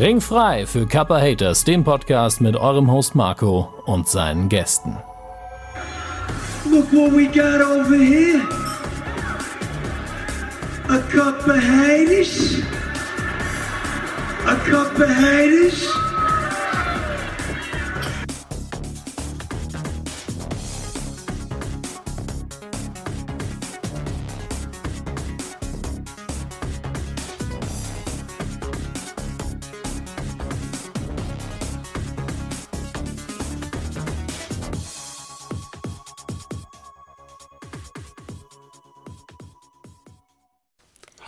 Ringfrei für Kappa Haters, dem Podcast mit eurem Host Marco und seinen Gästen. Look what we got over here. A couple haters. A couple haters.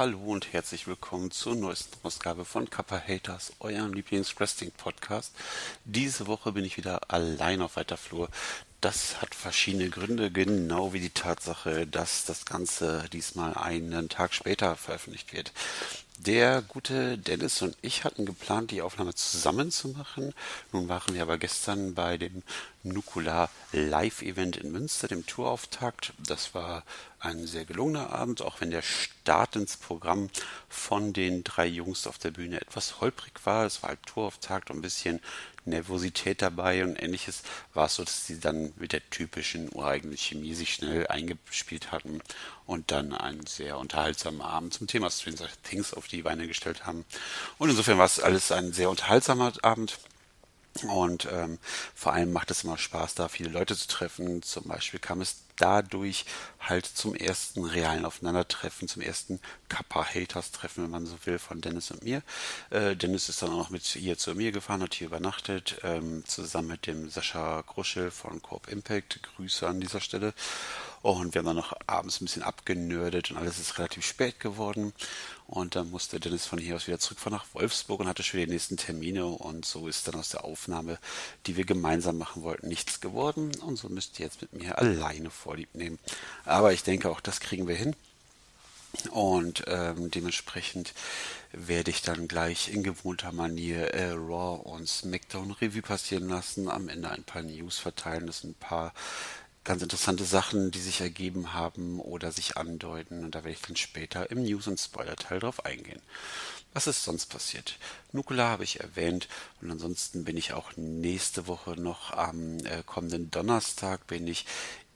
Hallo und herzlich willkommen zur neuesten Ausgabe von Kappa Haters, eurem Lieblings-Wrestling-Podcast. Diese Woche bin ich wieder allein auf weiter Flur. Das hat verschiedene Gründe, genau wie die Tatsache, dass das Ganze diesmal einen Tag später veröffentlicht wird. Der gute Dennis und ich hatten geplant, die Aufnahme zusammen zu machen. Nun waren wir aber gestern bei dem Nukular Live Event in Münster, dem Tourauftakt. Das war ein sehr gelungener Abend, auch wenn der Start ins Programm von den drei Jungs auf der Bühne etwas holprig war. Es war halt Tourauftakt und ein bisschen Nervosität dabei und ähnliches, war es so, dass sie dann mit der typischen ureigenen Chemie sich schnell eingespielt hatten und dann einen sehr unterhaltsamen Abend zum Thema Stranger Things auf die Beine gestellt haben. Und insofern war es alles ein sehr unterhaltsamer Abend. Und ähm, vor allem macht es immer Spaß, da viele Leute zu treffen. Zum Beispiel kam es dadurch halt zum ersten realen Aufeinandertreffen, zum ersten Kappa-Haters-Treffen, wenn man so will, von Dennis und mir. Äh, Dennis ist dann auch noch mit hier zu mir gefahren, hat hier übernachtet, ähm, zusammen mit dem Sascha Gruschel von Coop Impact. Grüße an dieser Stelle. Und wir haben dann noch abends ein bisschen abgenördet und alles ist relativ spät geworden. Und dann musste Dennis von hier aus wieder zurückfahren nach Wolfsburg und hatte schon die nächsten Termine. Und so ist dann aus der Aufnahme, die wir gemeinsam machen wollten, nichts geworden. Und so müsst ihr jetzt mit mir alleine vorlieb nehmen. Aber ich denke, auch das kriegen wir hin. Und ähm, dementsprechend werde ich dann gleich in gewohnter Manier äh, Raw und SmackDown Revue passieren lassen, am Ende ein paar News verteilen, das sind ein paar ganz interessante Sachen, die sich ergeben haben oder sich andeuten. Und da werde ich dann später im News- und Spoiler-Teil drauf eingehen. Was ist sonst passiert? Nukula habe ich erwähnt und ansonsten bin ich auch nächste Woche noch am äh, kommenden Donnerstag bin ich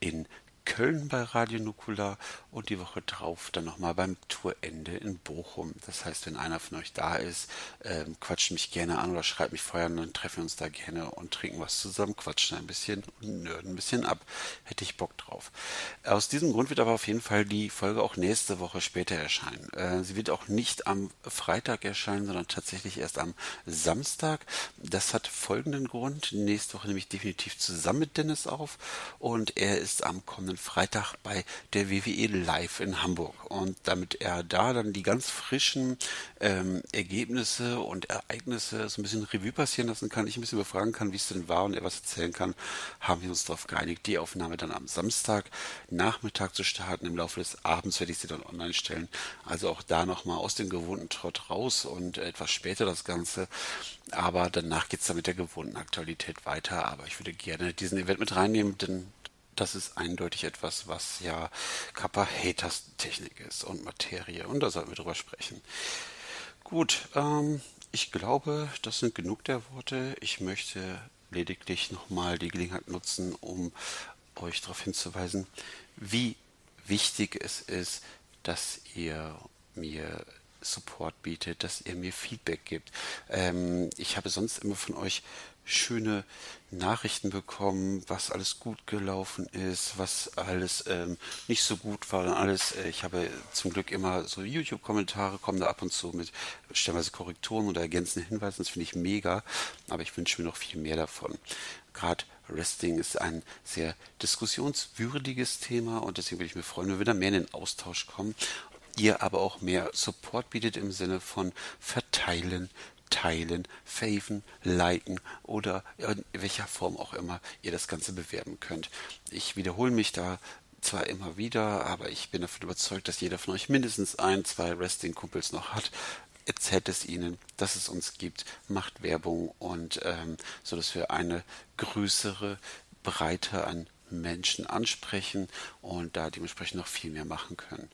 in Köln bei Radio Nukula und die Woche drauf dann nochmal beim Tourende in Bochum. Das heißt, wenn einer von euch da ist, ähm, quatscht mich gerne an oder schreibt mich vorher und dann treffen wir uns da gerne und trinken was zusammen, quatschen ein bisschen und nörden ein bisschen ab. Hätte ich Bock drauf. Aus diesem Grund wird aber auf jeden Fall die Folge auch nächste Woche später erscheinen. Äh, sie wird auch nicht am Freitag erscheinen, sondern tatsächlich erst am Samstag. Das hat folgenden Grund. Nächste Woche nehme ich definitiv zusammen mit Dennis auf und er ist am kommenden kommenden Freitag bei der WWE Live in Hamburg. Und damit er da dann die ganz frischen ähm, Ergebnisse und Ereignisse so ein bisschen Revue passieren lassen kann, ich ein bisschen befragen kann, wie es denn war und er was erzählen kann, haben wir uns darauf geeinigt, die Aufnahme dann am Samstag Nachmittag zu starten. Im Laufe des Abends werde ich sie dann online stellen. Also auch da nochmal aus dem gewohnten Trott raus und etwas später das Ganze. Aber danach geht es dann mit der gewohnten Aktualität weiter. Aber ich würde gerne diesen Event mit reinnehmen, denn das ist eindeutig etwas, was ja Kappa Haters Technik ist und Materie. Und da sollten wir drüber sprechen. Gut, ähm, ich glaube, das sind genug der Worte. Ich möchte lediglich nochmal die Gelegenheit nutzen, um euch darauf hinzuweisen, wie wichtig es ist, dass ihr mir Support bietet, dass ihr mir Feedback gibt. Ähm, ich habe sonst immer von euch schöne Nachrichten bekommen, was alles gut gelaufen ist, was alles ähm, nicht so gut war. Alles, äh, ich habe zum Glück immer so YouTube-Kommentare, kommen da ab und zu mit stellenweise Korrekturen oder ergänzenden Hinweisen. Das finde ich mega, aber ich wünsche mir noch viel mehr davon. Gerade Wrestling ist ein sehr diskussionswürdiges Thema und deswegen würde ich mir freuen, wenn wir da mehr in den Austausch kommen. Ihr aber auch mehr Support bietet im Sinne von verteilen, teilen, faven, liken oder in welcher Form auch immer ihr das Ganze bewerben könnt. Ich wiederhole mich da zwar immer wieder, aber ich bin davon überzeugt, dass jeder von euch mindestens ein, zwei Wrestling-Kumpels noch hat. Erzählt es ihnen, dass es uns gibt, macht Werbung und ähm, so dass wir eine größere Breite an Menschen ansprechen und da dementsprechend noch viel mehr machen können.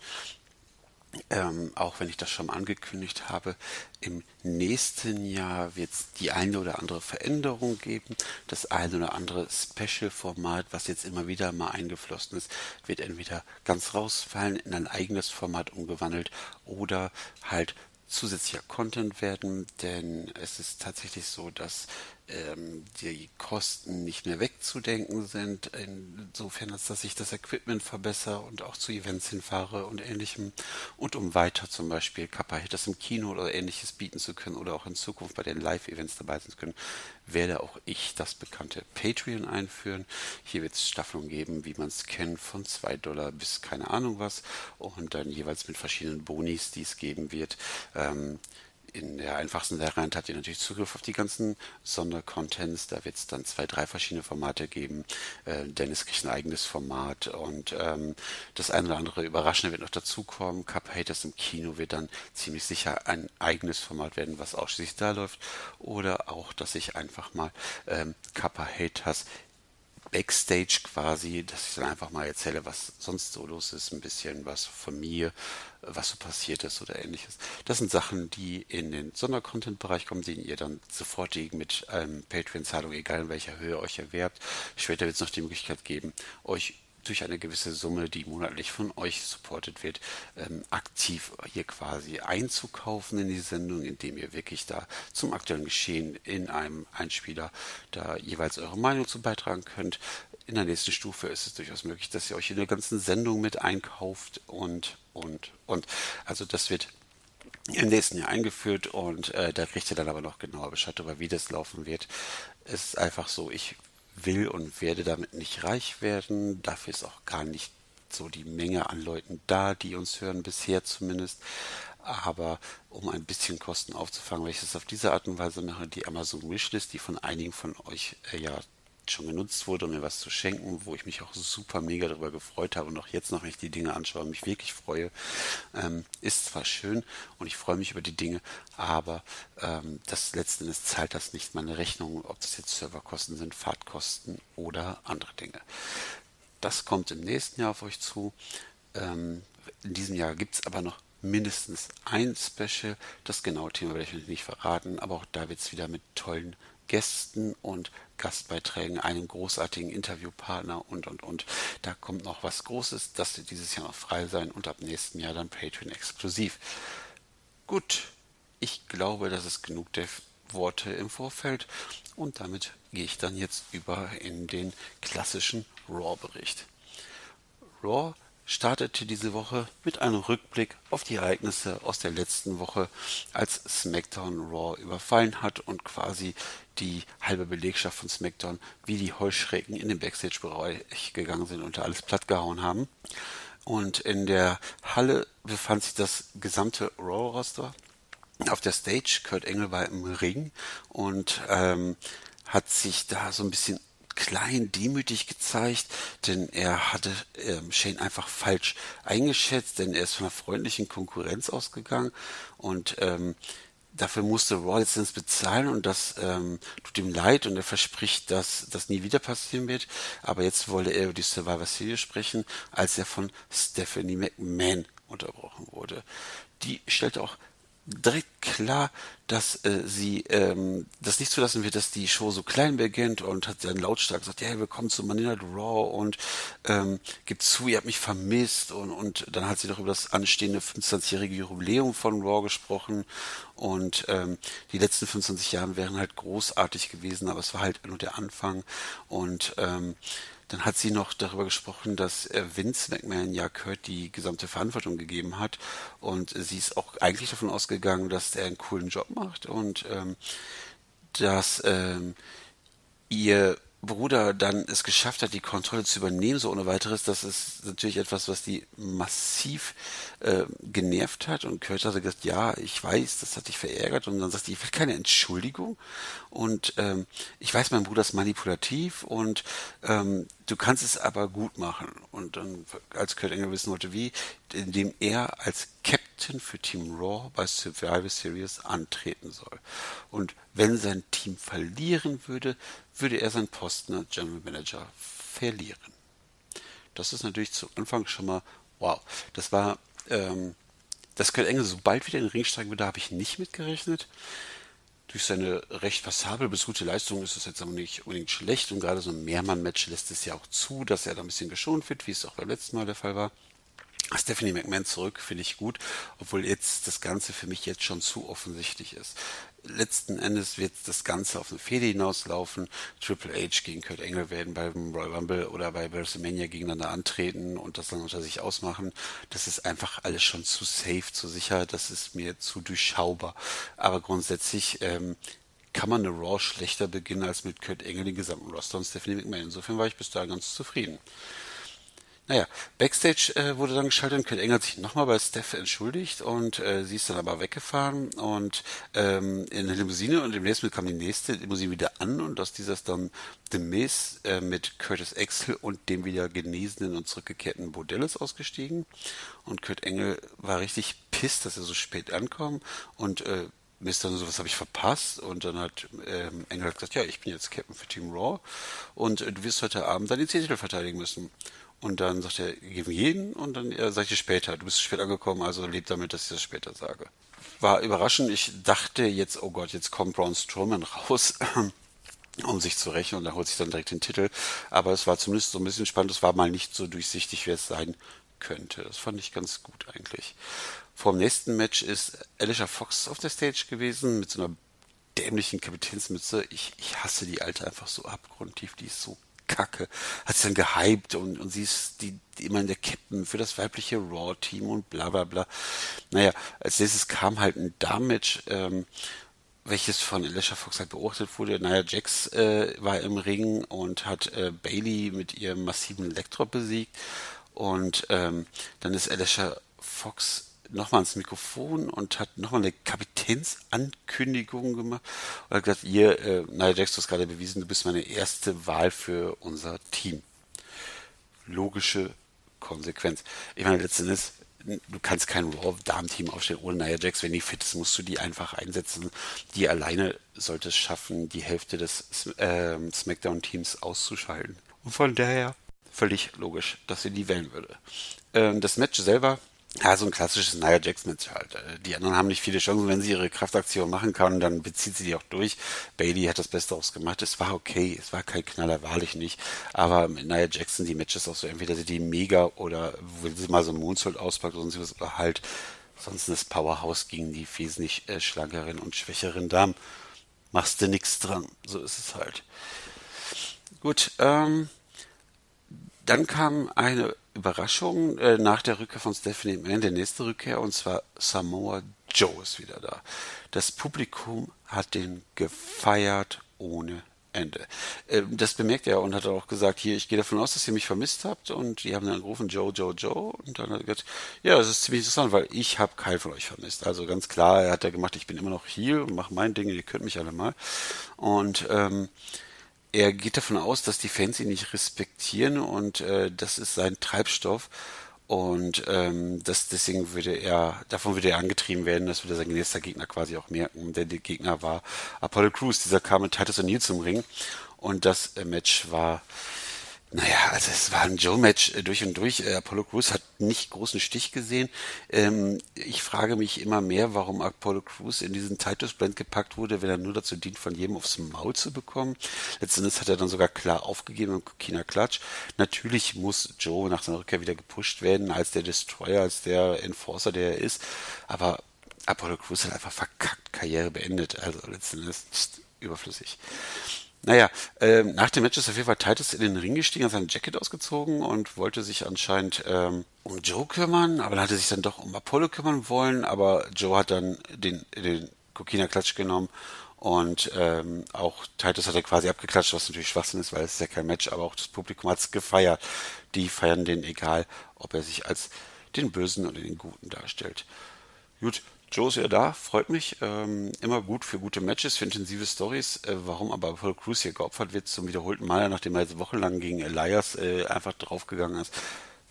Ähm, auch wenn ich das schon angekündigt habe, im nächsten Jahr wird es die eine oder andere Veränderung geben. Das eine oder andere Special-Format, was jetzt immer wieder mal eingeflossen ist, wird entweder ganz rausfallen, in ein eigenes Format umgewandelt oder halt zusätzlicher Content werden, denn es ist tatsächlich so, dass ähm, die Kosten nicht mehr wegzudenken sind, insofern als dass ich das Equipment verbessere und auch zu Events hinfahre und ähnlichem und um weiter zum Beispiel Kappa-Hitters im Kino oder ähnliches bieten zu können oder auch in Zukunft bei den Live-Events dabei sein zu können, werde auch ich das bekannte Patreon einführen. Hier wird es Staffeln geben, wie man es kennt, von 2 Dollar bis keine Ahnung was und dann jeweils mit verschiedenen Bonis, die es geben wird. Ähm, in der einfachsten Variante habt ihr natürlich Zugriff auf die ganzen Sondercontents. Da wird es dann zwei, drei verschiedene Formate geben. Äh, Dennis kriegt ein eigenes Format und ähm, das eine oder andere Überraschende wird noch dazukommen. Cup Haters im Kino wird dann ziemlich sicher ein eigenes Format werden, was ausschließlich da läuft. Oder auch, dass ich einfach mal ähm, Kappa Haters Backstage quasi, dass ich dann einfach mal erzähle, was sonst so los ist, ein bisschen was von mir, was so passiert ist oder ähnliches. Das sind Sachen, die in den Sondercontent-Bereich kommen, den ihr dann sofortig mit ähm, Patreon-Zahlung, egal in welcher Höhe, euch erwerbt. Später wird es noch die Möglichkeit geben, euch durch eine gewisse Summe, die monatlich von euch supportet wird, ähm, aktiv hier quasi einzukaufen in die Sendung, indem ihr wirklich da zum aktuellen Geschehen in einem Einspieler da jeweils eure Meinung zu beitragen könnt. In der nächsten Stufe ist es durchaus möglich, dass ihr euch in der ganzen Sendung mit einkauft und, und, und. Also das wird im nächsten Jahr eingeführt und äh, da kriegt ihr dann aber noch genauer Bescheid darüber, wie das laufen wird. Es ist einfach so, ich will und werde damit nicht reich werden. Dafür ist auch gar nicht so die Menge an Leuten da, die uns hören, bisher zumindest. Aber um ein bisschen Kosten aufzufangen, weil ich es auf diese Art und Weise mache, die Amazon Wishlist, die von einigen von euch äh, ja schon genutzt wurde, um mir was zu schenken, wo ich mich auch super mega darüber gefreut habe und auch jetzt noch, wenn ich die Dinge anschaue, mich wirklich freue, ähm, ist zwar schön und ich freue mich über die Dinge, aber ähm, das letzten Endes zahlt das nicht meine Rechnung, ob das jetzt Serverkosten sind, Fahrtkosten oder andere Dinge. Das kommt im nächsten Jahr auf euch zu. Ähm, in diesem Jahr gibt es aber noch mindestens ein Special. Das genaue Thema werde ich euch nicht verraten, aber auch da wird es wieder mit tollen Gästen und Gastbeiträgen, einem großartigen Interviewpartner und, und, und. Da kommt noch was Großes. Das wird dieses Jahr noch frei sein und ab nächstem Jahr dann Patreon exklusiv. Gut, ich glaube, das ist genug der Worte im Vorfeld und damit gehe ich dann jetzt über in den klassischen Raw-Bericht. Raw startete diese Woche mit einem Rückblick auf die Ereignisse aus der letzten Woche, als SmackDown Raw überfallen hat und quasi die halbe Belegschaft von SmackDown wie die Heuschrecken in den Backstage-Bereich gegangen sind und da alles plattgehauen haben. Und in der Halle befand sich das gesamte Raw-Roster. Auf der Stage, Kurt Engel war im Ring und ähm, hat sich da so ein bisschen klein demütig gezeigt, denn er hatte ähm, Shane einfach falsch eingeschätzt, denn er ist von einer freundlichen Konkurrenz ausgegangen und ähm, dafür musste Raw Lizenz bezahlen und das ähm, tut ihm leid und er verspricht, dass das nie wieder passieren wird. Aber jetzt wollte er über die Survivor Series sprechen, als er von Stephanie McMahon unterbrochen wurde. Die stellte auch direkt klar, dass äh, sie ähm, das nicht zulassen wird, dass die Show so klein beginnt und hat dann lautstark gesagt, ja, willkommen zu Night Raw und ähm, gibt zu, ihr habt mich vermisst und, und dann hat sie doch über das anstehende 25-jährige Jubiläum von Raw gesprochen und ähm, die letzten 25 Jahre wären halt großartig gewesen, aber es war halt nur der Anfang und ähm, dann hat sie noch darüber gesprochen, dass äh, Vince McMahon ja Kurt die gesamte Verantwortung gegeben hat. Und sie ist auch eigentlich davon ausgegangen, dass er einen coolen Job macht. Und ähm, dass ähm, ihr Bruder dann es geschafft hat, die Kontrolle zu übernehmen, so ohne weiteres, das ist natürlich etwas, was die massiv äh, genervt hat. Und Kurt hat gesagt, ja, ich weiß, das hat dich verärgert. Und dann sagt sie, ich will keine Entschuldigung. Und ähm, ich weiß, mein Bruder ist manipulativ und ähm, du kannst es aber gut machen. Und dann, als Kurt Engel wissen wollte, wie, indem er als Captain für Team Raw bei Survivor Series antreten soll. Und wenn sein Team verlieren würde, würde er seinen Posten als General Manager verlieren. Das ist natürlich zu Anfang schon mal wow. Das war ähm, dass Kurt Engel so bald wieder in den Ring steigen würde, habe ich nicht mitgerechnet. Durch seine recht passable bis gute Leistung ist es jetzt aber nicht unbedingt schlecht und gerade so ein Mehrmann-Match lässt es ja auch zu, dass er da ein bisschen geschont wird, wie es auch beim letzten Mal der Fall war. Stephanie McMahon zurück finde ich gut, obwohl jetzt das Ganze für mich jetzt schon zu offensichtlich ist. Letzten Endes wird das Ganze auf eine Fehde hinauslaufen. Triple H gegen Kurt Angle werden beim Royal Rumble oder bei WrestleMania gegeneinander antreten und das dann unter sich ausmachen. Das ist einfach alles schon zu safe, zu sicher. Das ist mir zu durchschaubar. Aber grundsätzlich ähm, kann man eine Raw schlechter beginnen als mit Kurt Angle den gesamten Roster und Stephanie McMahon. Insofern war ich bis dahin ganz zufrieden. Naja, Backstage äh, wurde dann geschaltet und Kurt Engel hat sich nochmal bei Steph entschuldigt und äh, sie ist dann aber weggefahren und ähm, in der Limousine und im nächsten kam die nächste Limousine wieder an und aus dieser ist dann The Miz äh, mit Curtis Axel und dem wieder genesenen und zurückgekehrten Bordellis ausgestiegen und Kurt Engel war richtig pisst, dass er so spät ankam und äh, Mist dann so, was habe ich verpasst? Und dann hat ähm, Engel gesagt, ja, ich bin jetzt Captain für Team Raw und äh, du wirst heute Abend deine Titel verteidigen müssen. Und dann sagt er, geben jeden und dann äh, sage ich später. Du bist spät angekommen, also lebt damit, dass ich das später sage. War überraschend. Ich dachte jetzt, oh Gott, jetzt kommt Braun Strowman raus, um sich zu rächen und dann holt sich dann direkt den Titel. Aber es war zumindest so ein bisschen spannend. Es war mal nicht so durchsichtig, wer es sein könnte. Das fand ich ganz gut eigentlich. Vor dem nächsten Match ist Alicia Fox auf der Stage gewesen mit so einer dämlichen Kapitänsmütze. Ich, ich hasse die alte einfach so abgrundtief. Die ist so Kacke. Hat sie dann gehypt und, und sie ist die, die immer in der Captain für das weibliche Raw-Team und bla bla bla. Naja, als nächstes kam halt ein Damage, ähm, welches von Alicia Fox halt beobachtet wurde. Naja, Jax äh, war im Ring und hat äh, Bailey mit ihrem massiven Elektro besiegt. Und ähm, dann ist Alicia Fox nochmal ans Mikrofon und hat nochmal eine Kapitänsankündigung gemacht und hat gesagt, ihr, äh, Nia Jax, du hast gerade bewiesen, du bist meine erste Wahl für unser Team. Logische Konsequenz. Ich meine, letztendlich, du kannst kein Raw-Damen-Team aufstellen ohne Nia Jax. Wenn die fit ist, musst du die einfach einsetzen. Die alleine sollte es schaffen, die Hälfte des äh, Smackdown-Teams auszuschalten. Und von daher völlig logisch, dass sie die wählen würde. Ähm, das Match selber ja, so ein klassisches Nia Jax-Match halt. Äh, die anderen haben nicht viele Chancen. Wenn sie ihre Kraftaktion machen kann, dann bezieht sie die auch durch. Bailey hat das Beste daraus gemacht. Es war okay. Es war kein Knaller, wahrlich nicht. Aber mit Nia Jackson, die Matches auch so, entweder sie die mega oder wenn sie mal so ein Moonsault auspackt sonst was, halt sonst das Powerhouse gegen die wesentlich äh, schlankeren und schwächeren Damen. Machst du nichts dran. So ist es halt. Gut, ähm, dann kam eine Überraschung äh, nach der Rückkehr von Stephanie McMahon, der nächste Rückkehr, und zwar Samoa Joe ist wieder da. Das Publikum hat den gefeiert ohne Ende. Ähm, das bemerkt er und hat auch gesagt, hier, ich gehe davon aus, dass ihr mich vermisst habt und die haben dann gerufen, Joe, Joe, Joe und dann hat er gesagt, ja, das ist ziemlich interessant, weil ich habe keinen von euch vermisst. Also ganz klar, er hat ja gemacht, ich bin immer noch hier und mache mein Ding, ihr könnt mich alle mal. Und ähm, er geht davon aus, dass die Fans ihn nicht respektieren und äh, das ist sein Treibstoff. Und ähm, das, deswegen würde er, davon würde er angetrieben werden, das würde sein nächster Gegner quasi auch merken. Der, der Gegner war Apollo Crews, dieser kam mit Titus O'Neill zum Ring. Und das äh, Match war naja, also es war ein Joe-Match äh, durch und durch. Äh, Apollo Crews hat nicht großen Stich gesehen. Ähm, ich frage mich immer mehr, warum Apollo Crews in diesen Titus Blend gepackt wurde, wenn er nur dazu dient, von jedem aufs Maul zu bekommen. Letztendlich hat er dann sogar klar aufgegeben im Kina Klatsch. Natürlich muss Joe nach seiner Rückkehr wieder gepusht werden als der Destroyer, als der Enforcer, der er ist. Aber Apollo Crews hat einfach verkackt, Karriere beendet. Also letztendlich ist überflüssig. Naja, ähm, nach dem Match ist auf jeden Fall Titus in den Ring gestiegen, hat sein Jacket ausgezogen und wollte sich anscheinend ähm, um Joe kümmern, aber dann hat er sich dann doch um Apollo kümmern wollen, aber Joe hat dann den, den Kokina-Klatsch genommen und ähm, auch Titus hat er quasi abgeklatscht, was natürlich Schwachsinn ist, weil es ist ja kein Match, aber auch das Publikum hat es gefeiert. Die feiern den egal, ob er sich als den Bösen oder den Guten darstellt. Gut, Joe ist ja da, freut mich. Ähm, immer gut für gute Matches, für intensive Stories. Äh, warum aber Paul Cruz hier geopfert wird zum wiederholten Mal, nachdem er jetzt wochenlang gegen Elias äh, einfach draufgegangen ist,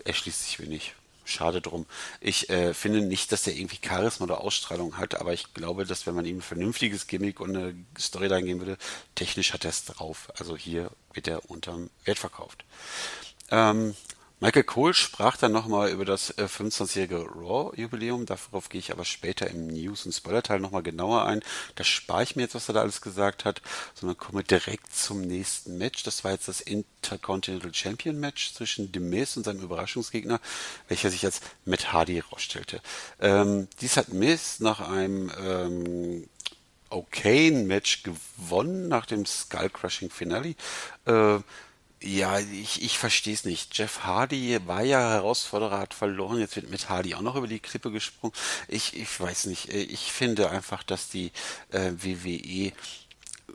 erschließt sich mir nicht. Schade drum. Ich äh, finde nicht, dass er irgendwie Charisma oder Ausstrahlung hat, aber ich glaube, dass wenn man ihm ein vernünftiges Gimmick und eine Storyline geben würde, technisch hat er es drauf. Also hier wird er unterm Wert verkauft. Ähm, Michael Cole sprach dann nochmal über das äh, 25-jährige Raw-Jubiläum. Darauf gehe ich aber später im News- und Spoiler-Teil nochmal genauer ein. Da spare ich mir jetzt, was er da alles gesagt hat, sondern komme direkt zum nächsten Match. Das war jetzt das Intercontinental Champion Match zwischen The Miz und seinem Überraschungsgegner, welcher sich als Matt Hardy herausstellte. Ähm, dies hat Miz nach einem ähm, okayen Match gewonnen, nach dem Skull Crushing Finale. Äh, ja, ich, ich verstehe es nicht. Jeff Hardy war ja Herausforderer, hat verloren. Jetzt wird mit Hardy auch noch über die Klippe gesprungen. Ich, ich weiß nicht. Ich finde einfach, dass die äh, WWE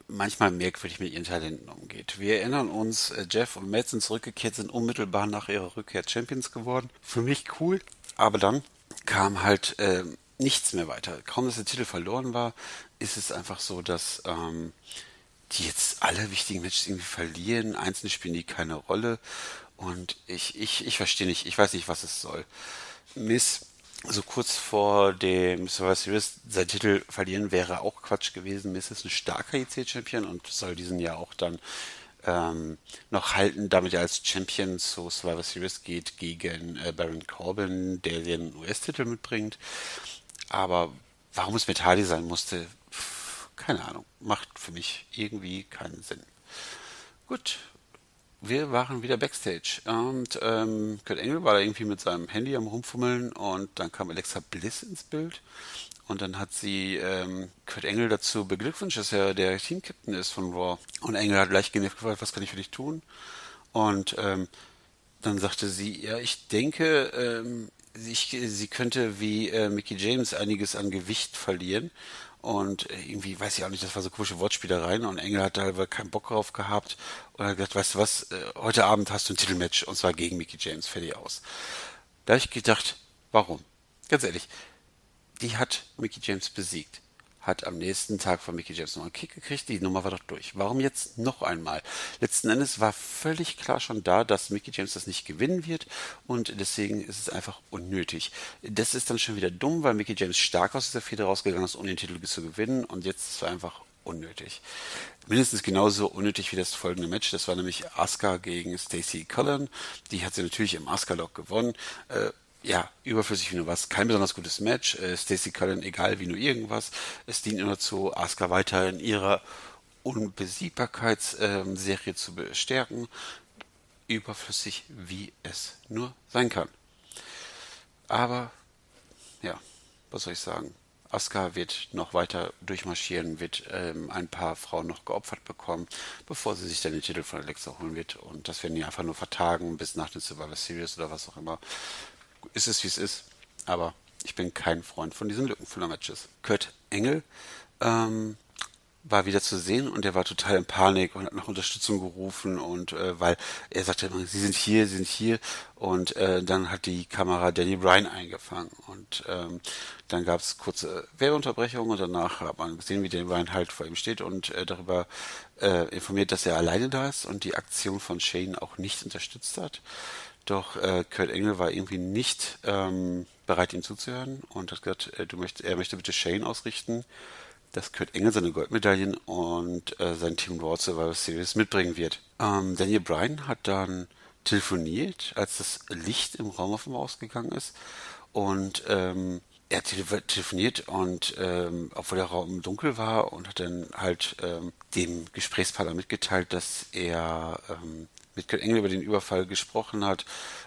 manchmal merkwürdig mit ihren Talenten umgeht. Wir erinnern uns, äh, Jeff und Matt sind zurückgekehrt, sind unmittelbar nach ihrer Rückkehr Champions geworden. Für mich cool. Aber dann kam halt äh, nichts mehr weiter. Kaum, dass der Titel verloren war, ist es einfach so, dass ähm, die jetzt alle wichtigen Matches irgendwie verlieren. Einzelne spielen die keine Rolle. Und ich, ich, ich verstehe nicht, ich weiß nicht, was es soll. Miss, so kurz vor dem Survivor Series, sein Titel verlieren wäre auch Quatsch gewesen. Miss ist ein starker IC-Champion und soll diesen Jahr auch dann ähm, noch halten, damit er als Champion zu Survivor Series geht gegen äh, Baron Corbin, der den US-Titel mitbringt. Aber warum es mit sein musste, keine Ahnung. Macht für mich irgendwie keinen Sinn. Gut. Wir waren wieder Backstage und ähm, Kurt Engel war da irgendwie mit seinem Handy am rumfummeln und dann kam Alexa Bliss ins Bild und dann hat sie ähm, Kurt Engel dazu beglückwünscht, dass er der Team-Captain ist von Raw. Und Engel hat gleich genervt gefragt, was kann ich für dich tun? Und ähm, dann sagte sie, ja, ich denke, ähm, ich, sie könnte wie äh, Mickey James einiges an Gewicht verlieren und äh, irgendwie, weiß ich auch nicht, das war so komische Wortspielereien und Engel hat da keinen Bock drauf gehabt und hat gesagt, weißt du was, äh, heute Abend hast du ein Titelmatch und zwar gegen Mickey James, fertig aus. Da habe ich gedacht, warum? Ganz ehrlich, die hat Mickey James besiegt hat am nächsten Tag von Mickey James noch einen Kick gekriegt. Die Nummer war doch durch. Warum jetzt noch einmal? Letzten Endes war völlig klar schon da, dass Mickey James das nicht gewinnen wird und deswegen ist es einfach unnötig. Das ist dann schon wieder dumm, weil Mickey James stark aus dieser Feder rausgegangen ist, um den Titel zu gewinnen und jetzt ist es einfach unnötig. Mindestens genauso unnötig wie das folgende Match. Das war nämlich Asuka gegen Stacey Cullen. Die hat sie natürlich im Asuka-Lock gewonnen. Äh, ja, überflüssig wie nur was. Kein besonders gutes Match. Äh, Stacey Cullen, egal wie nur irgendwas. Es dient nur dazu, Asuka weiter in ihrer Unbesiegbarkeitsserie ähm, zu bestärken. Überflüssig, wie es nur sein kann. Aber, ja, was soll ich sagen? Asuka wird noch weiter durchmarschieren, wird ähm, ein paar Frauen noch geopfert bekommen, bevor sie sich dann den Titel von Alexa holen wird. Und das werden die einfach nur vertagen bis nach den Survivor Series oder was auch immer ist es, wie es ist. Aber ich bin kein Freund von diesen Lückenfüller-Matches. Kurt Engel ähm, war wieder zu sehen und er war total in Panik und hat nach Unterstützung gerufen und äh, weil er sagte immer, sie sind hier, sie sind hier und äh, dann hat die Kamera Danny Bryan eingefangen und ähm, dann gab es kurze Werbeunterbrechungen und danach hat man gesehen, wie Danny Bryan halt vor ihm steht und äh, darüber äh, informiert, dass er alleine da ist und die Aktion von Shane auch nicht unterstützt hat. Doch äh, Kurt Engel war irgendwie nicht ähm, bereit, ihm zuzuhören und hat gesagt, äh, du möcht, er möchte bitte Shane ausrichten, dass Kurt Engel seine Goldmedaillen und äh, sein Team Raw Survivor Series mitbringen wird. Ähm, Daniel Bryan hat dann telefoniert, als das Licht im Raum auf ihm ausgegangen ist und ähm, er hat telefoniert und ähm, obwohl der Raum dunkel war und hat dann halt ähm, dem Gesprächspartner mitgeteilt, dass er ähm, mit Kurt Engel über den Überfall gesprochen hat.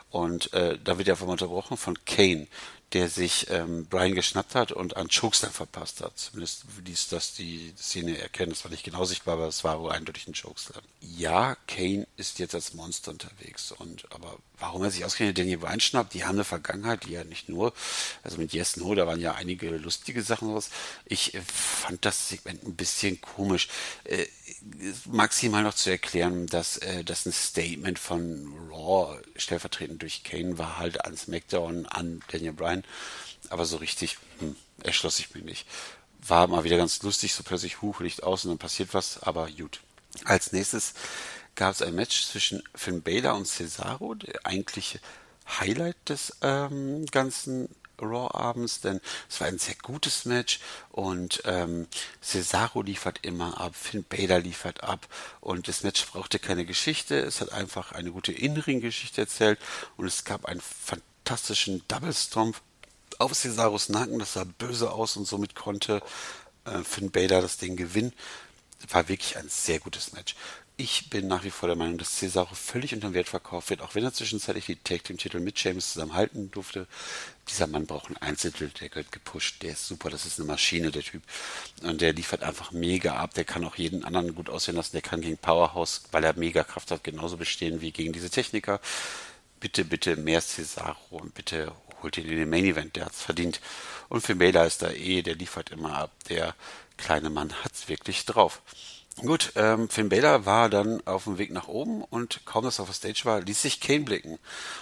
Und äh, da wird er einfach mal unterbrochen von Kane, der sich ähm, Brian geschnappt hat und an Chokeslam verpasst hat. Zumindest ließ das die Szene erkennen. Das war nicht genau sichtbar, aber es war wohl eindeutig ein Chokeslam. Ja, Kane ist jetzt als Monster unterwegs. Und aber warum er sich ausgerechnet Daniel Bryan schnappt, die haben eine Vergangenheit, die ja nicht nur, also mit Yes No, da waren ja einige lustige Sachen raus. Ich äh, fand das Segment ein bisschen komisch. Äh, maximal noch zu erklären, dass äh, das ein Statement von Raw stellvertretend durch Kane war halt an SmackDown, an Daniel Bryan. Aber so richtig hm, erschloss ich mir nicht. War mal wieder ganz lustig, so plötzlich Huch, Licht aus und dann passiert was, aber gut. Als nächstes gab es ein Match zwischen Finn Balor und Cesaro, der eigentliche Highlight des ähm, ganzen Raw abends, denn es war ein sehr gutes Match und ähm, Cesaro liefert immer ab, Finn Balor liefert ab und das Match brauchte keine Geschichte, es hat einfach eine gute Innenring-Geschichte erzählt und es gab einen fantastischen Double Stomp auf Cesaros Nacken, das sah böse aus und somit konnte äh, Finn Balor das Ding gewinnen. War wirklich ein sehr gutes Match. Ich bin nach wie vor der Meinung, dass Cesaro völlig unterm Wert verkauft wird, auch wenn er zwischenzeitlich die Tag Team Titel mit James zusammen halten durfte. Dieser Mann braucht einen Einzeltitel, der gehört gepusht, der ist super, das ist eine Maschine, der Typ. Und der liefert einfach mega ab, der kann auch jeden anderen gut aussehen lassen, der kann gegen Powerhouse, weil er mega Kraft hat, genauso bestehen wie gegen diese Techniker. Bitte, bitte mehr Cesaro und bitte holt ihn in den Main Event, der hat's verdient. Und für Mela ist da eh, der liefert immer ab, der kleine Mann hat's wirklich drauf. Gut, ähm, Finn Balor war dann auf dem Weg nach oben und kaum dass er auf der Stage war, ließ sich Kane blicken.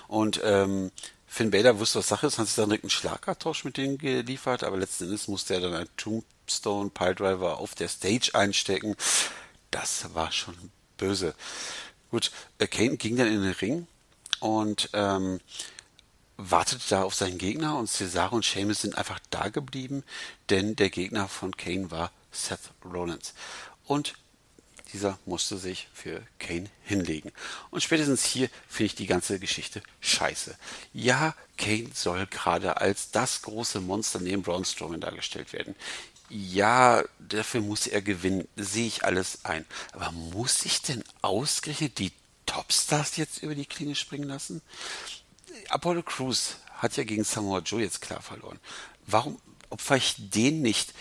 Und ähm, Finn Balor wusste, was Sache ist, hat sich dann direkt einen Schlagkartausch mit denen geliefert, aber letzten Endes musste er dann einen Tombstone Piledriver auf der Stage einstecken. Das war schon böse. Gut, äh, Kane ging dann in den Ring und ähm, wartete da auf seinen Gegner und Cesaro und Sheamus sind einfach da geblieben, denn der Gegner von Kane war Seth Rollins. Und dieser musste sich für Kane hinlegen. Und spätestens hier finde ich die ganze Geschichte scheiße. Ja, Kane soll gerade als das große Monster neben Braun Strowman dargestellt werden. Ja, dafür muss er gewinnen, sehe ich alles ein. Aber muss ich denn ausgerechnet die Topstars jetzt über die Klinge springen lassen? Apollo Crews hat ja gegen Samoa Joe jetzt klar verloren. Warum opfer ich den nicht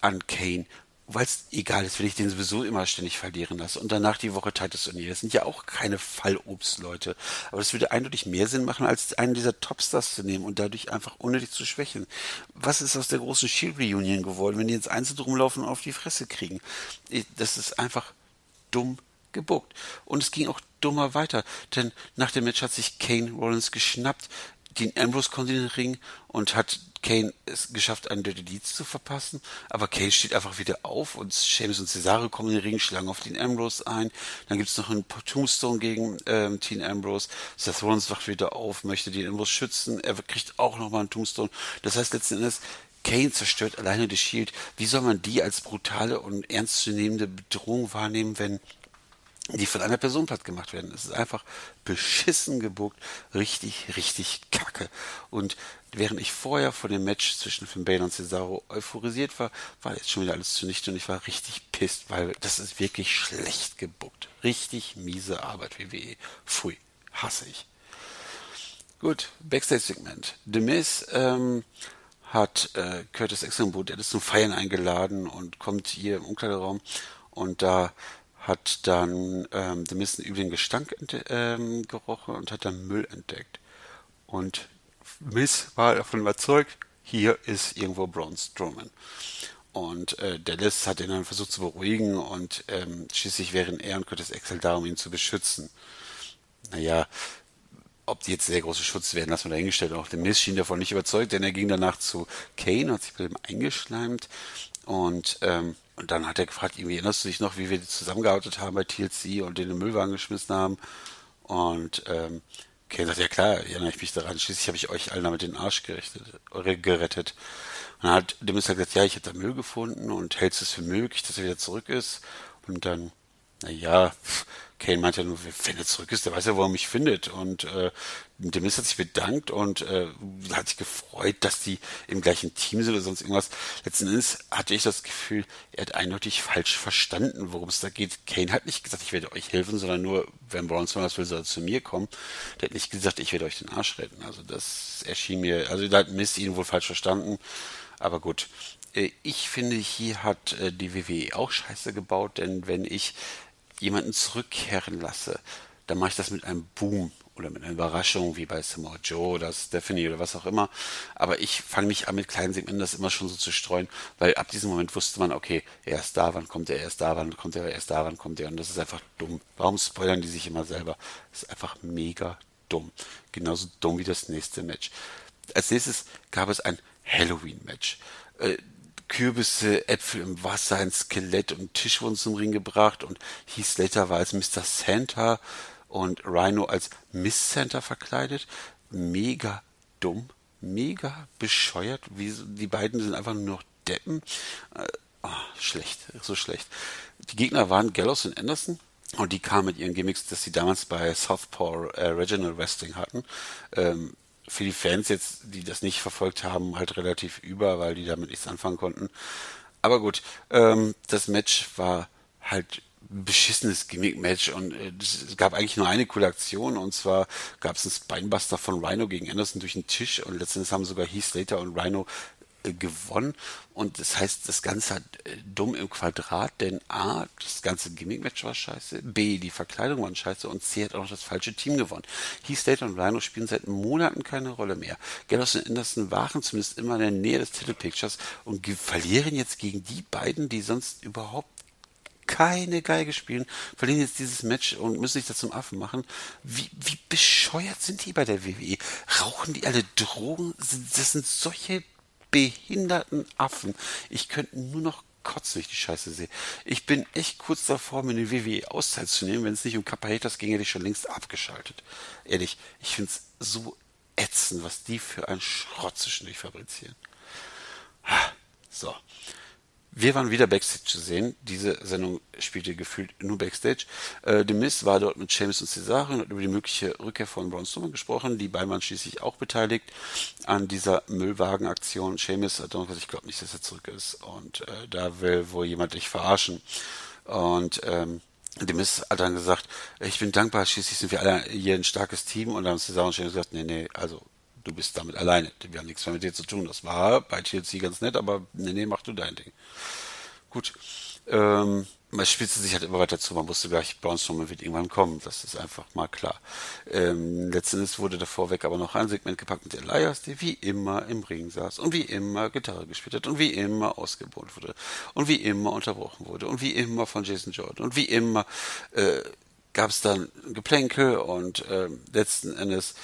an Kane weil es egal ist, wenn ich den sowieso immer ständig verlieren lasse. Und danach die Woche Titus O'Neill. Das sind ja auch keine Fallobstleute. Aber es würde eindeutig mehr Sinn machen, als einen dieser Topstars zu nehmen und dadurch einfach unnötig zu schwächen. Was ist aus der großen Shield Reunion geworden, wenn die jetzt einzeln rumlaufen und auf die Fresse kriegen? Das ist einfach dumm gebuckt. Und es ging auch dummer weiter, denn nach dem Match hat sich Kane Rollins geschnappt. Dean Ambrose kommt in den Ring und hat Kane es geschafft, einen Dirty Deeds zu verpassen, aber Kane steht einfach wieder auf und Seamus und Cesaro kommen in den Ring, schlagen auf Dean Ambrose ein. Dann gibt's noch einen Tombstone gegen ähm, Dean Ambrose. Seth Rollins wacht wieder auf, möchte Dean Ambrose schützen. Er kriegt auch nochmal einen Tombstone. Das heißt letzten Endes, Kane zerstört alleine die Shield. Wie soll man die als brutale und ernstzunehmende Bedrohung wahrnehmen, wenn die von einer Person platt gemacht werden. Es ist einfach beschissen gebuckt, richtig, richtig kacke. Und während ich vorher vor dem Match zwischen Finn Balor und Cesaro euphorisiert war, war jetzt schon wieder alles zunichte und ich war richtig pisst, weil das ist wirklich schlecht gebuckt. Richtig miese Arbeit, WWE. Pfui, hasse ich. Gut, Backstage-Segment. The Miz ähm, hat äh, Curtis Exenboot, der ist zum Feiern eingeladen und kommt hier im Umkleideraum und da hat dann ähm, Miss einen üblen Gestank ähm, gerochen und hat dann Müll entdeckt. Und Miss war davon überzeugt, hier ist irgendwo Braun Strowman. Und äh, Dallas hat ihn dann versucht zu beruhigen und ähm, schließlich wären er und Curtis Axel da, um ihn zu beschützen. Naja, ob die jetzt sehr große Schutz werden, lassen wir dahingestellt. Auch der Miss schien davon nicht überzeugt, denn er ging danach zu Kane, hat sich bei ihm eingeschleimt und ähm, und dann hat er gefragt, irgendwie erinnerst du dich noch, wie wir zusammengearbeitet haben bei TLC und den in den Müllwagen geschmissen haben? Und ähm, Kane sagt, ja klar, erinnere ich mich daran. Schließlich habe ich euch allen damit den Arsch gerichtet, gerettet. Und dann hat dem ist gesagt, ja, ich habe da Müll gefunden und hältst es für möglich, dass er wieder zurück ist? Und dann, na ja, Kane meint ja nur, wenn er zurück ist, der weiß ja, wo er mich findet. Und äh, dem ist hat sich bedankt und äh, hat sich gefreut, dass die im gleichen Team sind oder sonst irgendwas. Letzten Endes hatte ich das Gefühl, er hat eindeutig falsch verstanden, worum es da geht. Kane hat nicht gesagt, ich werde euch helfen, sondern nur, wenn Braun Strowman will, soll er zu mir kommen. Der hat nicht gesagt, ich werde euch den Arsch retten. Also das erschien mir, also da hat Mist ihn wohl falsch verstanden. Aber gut, äh, ich finde, hier hat äh, die WWE auch Scheiße gebaut, denn wenn ich jemanden zurückkehren lasse, dann mache ich das mit einem Boom oder mit einer Überraschung, wie bei Samoa Joe oder Stephanie oder was auch immer. Aber ich fange nicht an, mit kleinen Segmenten das immer schon so zu streuen, weil ab diesem Moment wusste man, okay, er ist da, wann kommt er, er ist da, wann kommt er, er ist da, wann kommt er. Und das ist einfach dumm. Warum spoilern die sich immer selber? Das ist einfach mega dumm. Genauso dumm wie das nächste Match. Als nächstes gab es ein Halloween-Match. Kürbisse, Äpfel im Wasser, ein Skelett und Tisch wurden zum Ring gebracht und Heath Slater war als Mr. Santa und Rhino als Miss Santa verkleidet. Mega dumm, mega bescheuert. Wie, die beiden sind einfach nur noch Deppen. Äh, oh, schlecht, so schlecht. Die Gegner waren Gallows und Anderson. Und die kamen mit ihren Gimmicks, dass sie damals bei Southpaw äh, Regional Wrestling hatten. Ähm, für die Fans jetzt, die das nicht verfolgt haben, halt relativ über, weil die damit nichts anfangen konnten. Aber gut, ähm, das Match war halt beschissenes Gimmick-Match und äh, es gab eigentlich nur eine coole Aktion und zwar gab es einen Spinebuster von Rhino gegen Anderson durch den Tisch und letztendlich haben sogar Heath Slater und Rhino gewonnen und das heißt, das Ganze hat äh, dumm im Quadrat, denn A, das ganze Gimmick-Match war scheiße, B, die Verkleidung war scheiße und C hat auch noch das falsche Team gewonnen. Heath Slater und Rhino spielen seit Monaten keine Rolle mehr. Gallows und Anderson waren zumindest immer in der Nähe des Titelpictures und verlieren jetzt gegen die beiden, die sonst überhaupt keine Geige spielen, verlieren jetzt dieses Match und müssen sich da zum Affen machen. Wie, wie bescheuert sind die bei der WWE? Rauchen die alle Drogen? Das sind solche behinderten Affen. Ich könnte nur noch kotzen, wenn ich die Scheiße sehe. Ich bin echt kurz davor, mir eine WWE Auszeit zu nehmen. Wenn es nicht um Kappa Haters ging, hätte ich schon längst abgeschaltet. Ehrlich, ich finde es so ätzend, was die für ein Schrott zwischendurch fabrizieren. So. Wir waren wieder Backstage zu sehen. Diese Sendung spielte gefühlt nur Backstage. Äh, Miz war dort mit Seamus und Cesaro und hat über die mögliche Rückkehr von Braun Strowman gesprochen. Die beiden waren schließlich auch beteiligt an dieser Müllwagenaktion. Seamus hat gesagt, ich glaube nicht, dass er zurück ist. Und äh, da will wohl jemand dich verarschen. Und ähm, The Miz hat dann gesagt, ich bin dankbar, schließlich sind wir alle hier ein starkes Team. Und dann haben Cesaro und Seamus gesagt, nee, nee, also du bist damit alleine. Wir haben nichts mehr mit dir zu tun. Das war bei TLC ganz nett, aber nee, nee, mach du dein Ding. Gut. Ähm, man spitzte sich halt immer weiter zu. Man wusste gleich, Brownstorm wird irgendwann kommen. Das ist einfach mal klar. Ähm, letztendlich wurde davor weg aber noch ein Segment gepackt mit Elias, der wie immer im Ring saß und wie immer Gitarre gespielt hat und wie immer ausgebucht wurde und wie immer unterbrochen wurde und wie immer von Jason Jordan und wie immer äh, gab es dann Geplänkel und äh, letzten Endes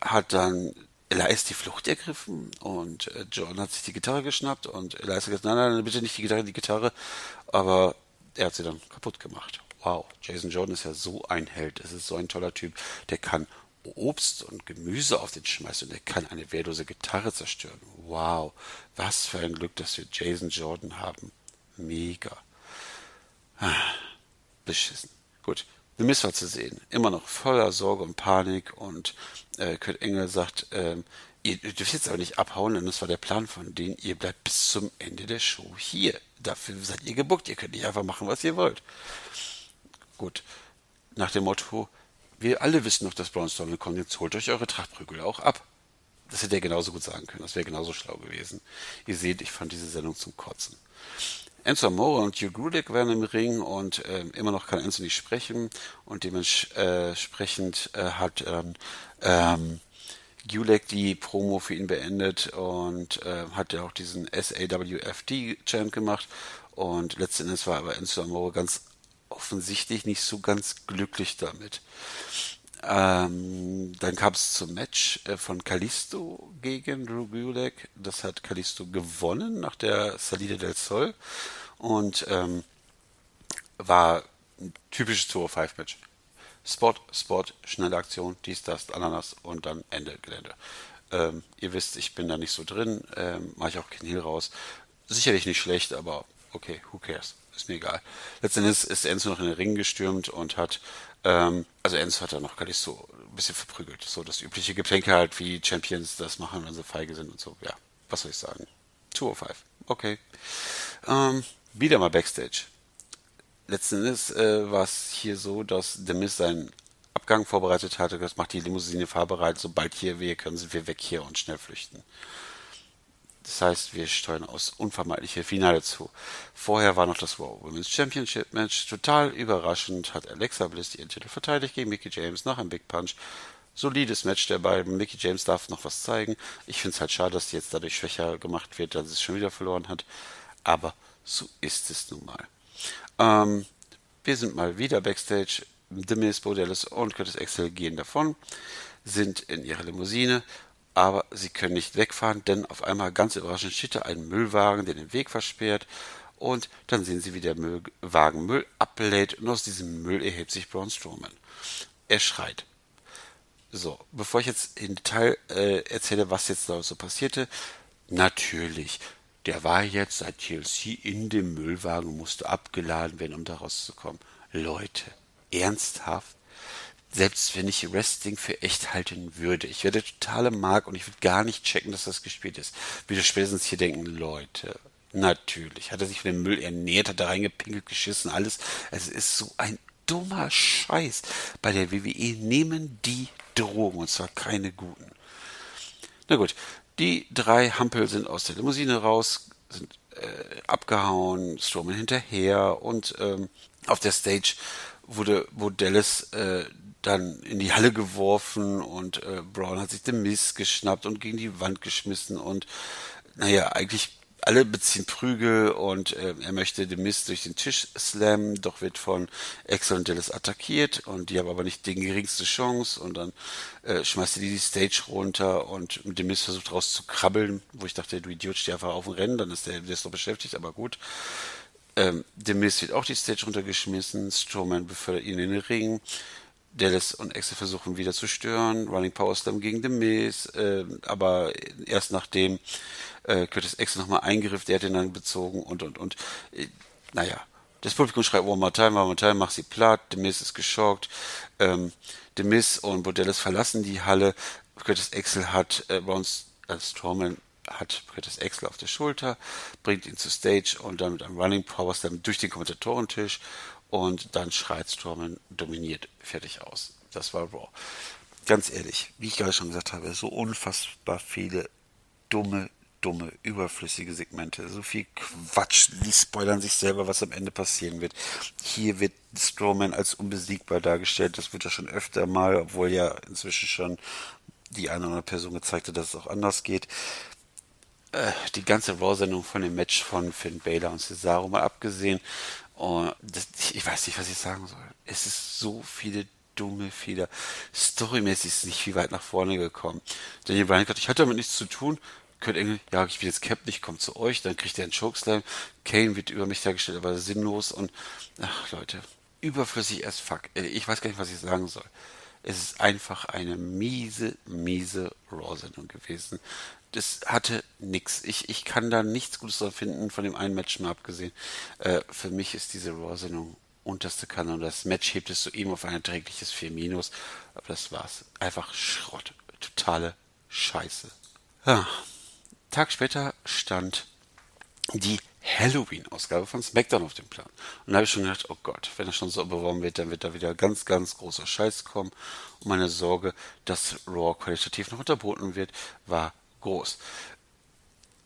hat dann Elias die Flucht ergriffen und äh, John hat sich die Gitarre geschnappt und Elias hat gesagt, nein, nein, bitte nicht die Gitarre, die Gitarre. Aber er hat sie dann kaputt gemacht. Wow, Jason Jordan ist ja so ein Held. Es ist so ein toller Typ. Der kann Obst und Gemüse auf den schmeißen und der kann eine wehrlose Gitarre zerstören. Wow, was für ein Glück, dass wir Jason Jordan haben. Mega. Ah, beschissen. Gut, The Miss war zu sehen. Immer noch voller Sorge und Panik und äh, Kurt Engel sagt, ähm, ihr dürft jetzt aber nicht abhauen, denn das war der Plan von denen. Ihr bleibt bis zum Ende der Show hier. Dafür seid ihr gebuckt. Ihr könnt nicht einfach machen, was ihr wollt. Gut. Nach dem Motto, wir alle wissen noch, dass Braun Strowman kommt. Jetzt holt euch eure Trachtprügel auch ab. Das hätte er genauso gut sagen können. Das wäre genauso schlau gewesen. Ihr seht, ich fand diese Sendung zum Kotzen. Enzo Amore und Hugh Grudek werden im Ring und äh, immer noch kann Enzo nicht sprechen und dementsprechend äh, hat ähm, ähm, Gulek die Promo für ihn beendet und äh, hat ja auch diesen SAWFD-Chant gemacht und letzten Endes war aber Enzo Amore ganz offensichtlich nicht so ganz glücklich damit. Ähm, dann kam es zum Match äh, von Kalisto gegen Drew Gulak. Das hat Kalisto gewonnen nach der Salida del Sol und ähm, war ein typisches 205-Match. Spot, Spot, schnelle Aktion, dies, das, Ananas und dann Ende Gelände. Ähm, ihr wisst, ich bin da nicht so drin, ähm, mache ich auch keinen Heal raus. Sicherlich nicht schlecht, aber okay, who cares? Ist mir egal. Letztendlich ist Enzo noch in den Ring gestürmt und hat ähm, also Enzo hat er noch gar nicht so ein bisschen verprügelt. So das übliche Geplänke halt, wie Champions das machen, wenn sie feige sind und so. Ja, was soll ich sagen? 205. Okay. Ähm, wieder mal Backstage. Letzten Endes äh, war es hier so, dass The Miz seinen Abgang vorbereitet hatte. Das macht die Limousine fahrbereit. Sobald hier wir können, sind wir weg hier und schnell flüchten. Das heißt, wir steuern aus unvermeidliche Finale zu. Vorher war noch das Raw Women's Championship Match. Total überraschend hat Alexa Bliss ihren Titel verteidigt gegen Mickey James nach einem Big Punch. Solides Match der beiden. Mickey James darf noch was zeigen. Ich finde es halt schade, dass die jetzt dadurch schwächer gemacht wird, dass es schon wieder verloren hat. Aber so ist es nun mal. Ähm, wir sind mal wieder Backstage. The Miz, und Curtis Axel gehen davon, sind in ihrer Limousine aber sie können nicht wegfahren, denn auf einmal ganz überraschend steht da ein Müllwagen, der den Weg versperrt. Und dann sehen sie, wie der Müllwagen Müll ablädt und aus diesem Müll erhebt sich Braun Strowman. Er schreit. So, bevor ich jetzt im Detail äh, erzähle, was jetzt da so passierte, natürlich, der war jetzt seit TLC in dem Müllwagen und musste abgeladen werden, um da rauszukommen. Leute, ernsthaft? Selbst wenn ich Wrestling für echt halten würde, ich wäre der totale Mark und ich würde gar nicht checken, dass das gespielt ist. Würde spätestens hier denken, Leute, natürlich, hat er sich von dem Müll ernährt, hat da reingepinkelt, geschissen, alles. Es ist so ein dummer Scheiß. Bei der WWE nehmen die Drogen und zwar keine guten. Na gut, die drei Hampel sind aus der Limousine raus, sind äh, abgehauen, Strowman hinterher und ähm, auf der Stage wurde, wurde Dallas äh, dann in die Halle geworfen und äh, Brown hat sich den Mist geschnappt und gegen die Wand geschmissen und naja, eigentlich alle beziehen Prügel und äh, er möchte den Mist durch den Tisch slammen, doch wird von Axel und Dallas attackiert und die haben aber nicht die geringste Chance und dann äh, schmeißt er die die Stage runter und mit dem Mist versucht raus zu krabbeln, wo ich dachte, du Idiot, steh einfach auf dem Rennen, dann ist der, der ist doch beschäftigt, aber gut. Ähm, dem Mist wird auch die Stage runtergeschmissen, Strowman befördert ihn in den Ring, Dallas und Axel versuchen wieder zu stören, Running Power Slam gegen The Miz, äh, aber erst nachdem äh, Curtis Axel nochmal eingriff, der hat ihn dann bezogen und und und. Äh, naja, das Publikum schreibt One more time, one more time, mach sie platt, The Miz ist geschockt, ähm, The Miz und Bordellis verlassen die Halle, Curtis Axel hat äh, Braun äh, Strowman hat Curtis Axel auf der Schulter, bringt ihn zur Stage und dann mit einem Running Power Slam durch den Kommentatorentisch und dann schreit Strowman dominiert fertig aus. Das war Raw. Ganz ehrlich, wie ich gerade schon gesagt habe, so unfassbar viele dumme, dumme, überflüssige Segmente. So viel Quatsch. Die spoilern sich selber, was am Ende passieren wird. Hier wird Strowman als unbesiegbar dargestellt. Das wird ja schon öfter mal, obwohl ja inzwischen schon die eine oder andere Person gezeigt hat, dass es auch anders geht. Äh, die ganze Raw-Sendung von dem Match von Finn Baylor und Cesaro mal abgesehen, und das, ich weiß nicht, was ich sagen soll. Es ist so viele dumme Fehler. Storymäßig ist es nicht viel weit nach vorne gekommen. Daniel Bryan hat, ich hatte damit nichts zu tun. Kurt Engel, ja, ich bin jetzt Captain, ich komme zu euch, dann kriegt er einen Chokeslam. Kane wird über mich dargestellt, aber sinnlos und, ach Leute, überflüssig as fuck. Ich weiß gar nicht, was ich sagen soll. Es ist einfach eine miese, miese Raw-Sendung gewesen das hatte nix. Ich, ich kann da nichts Gutes finden, von dem einen Match mal abgesehen. Äh, für mich ist diese Raw-Sendung unterste Kanne und das Match hebt es so eben auf ein erträgliches 4 Minus. Aber das war's. Einfach Schrott. Totale Scheiße. Ja. Tag später stand die Halloween-Ausgabe von SmackDown auf dem Plan. Und da habe ich schon gedacht, oh Gott, wenn er schon so beworben wird, dann wird da wieder ganz, ganz großer Scheiß kommen. Und meine Sorge, dass Raw qualitativ noch unterboten wird, war groß.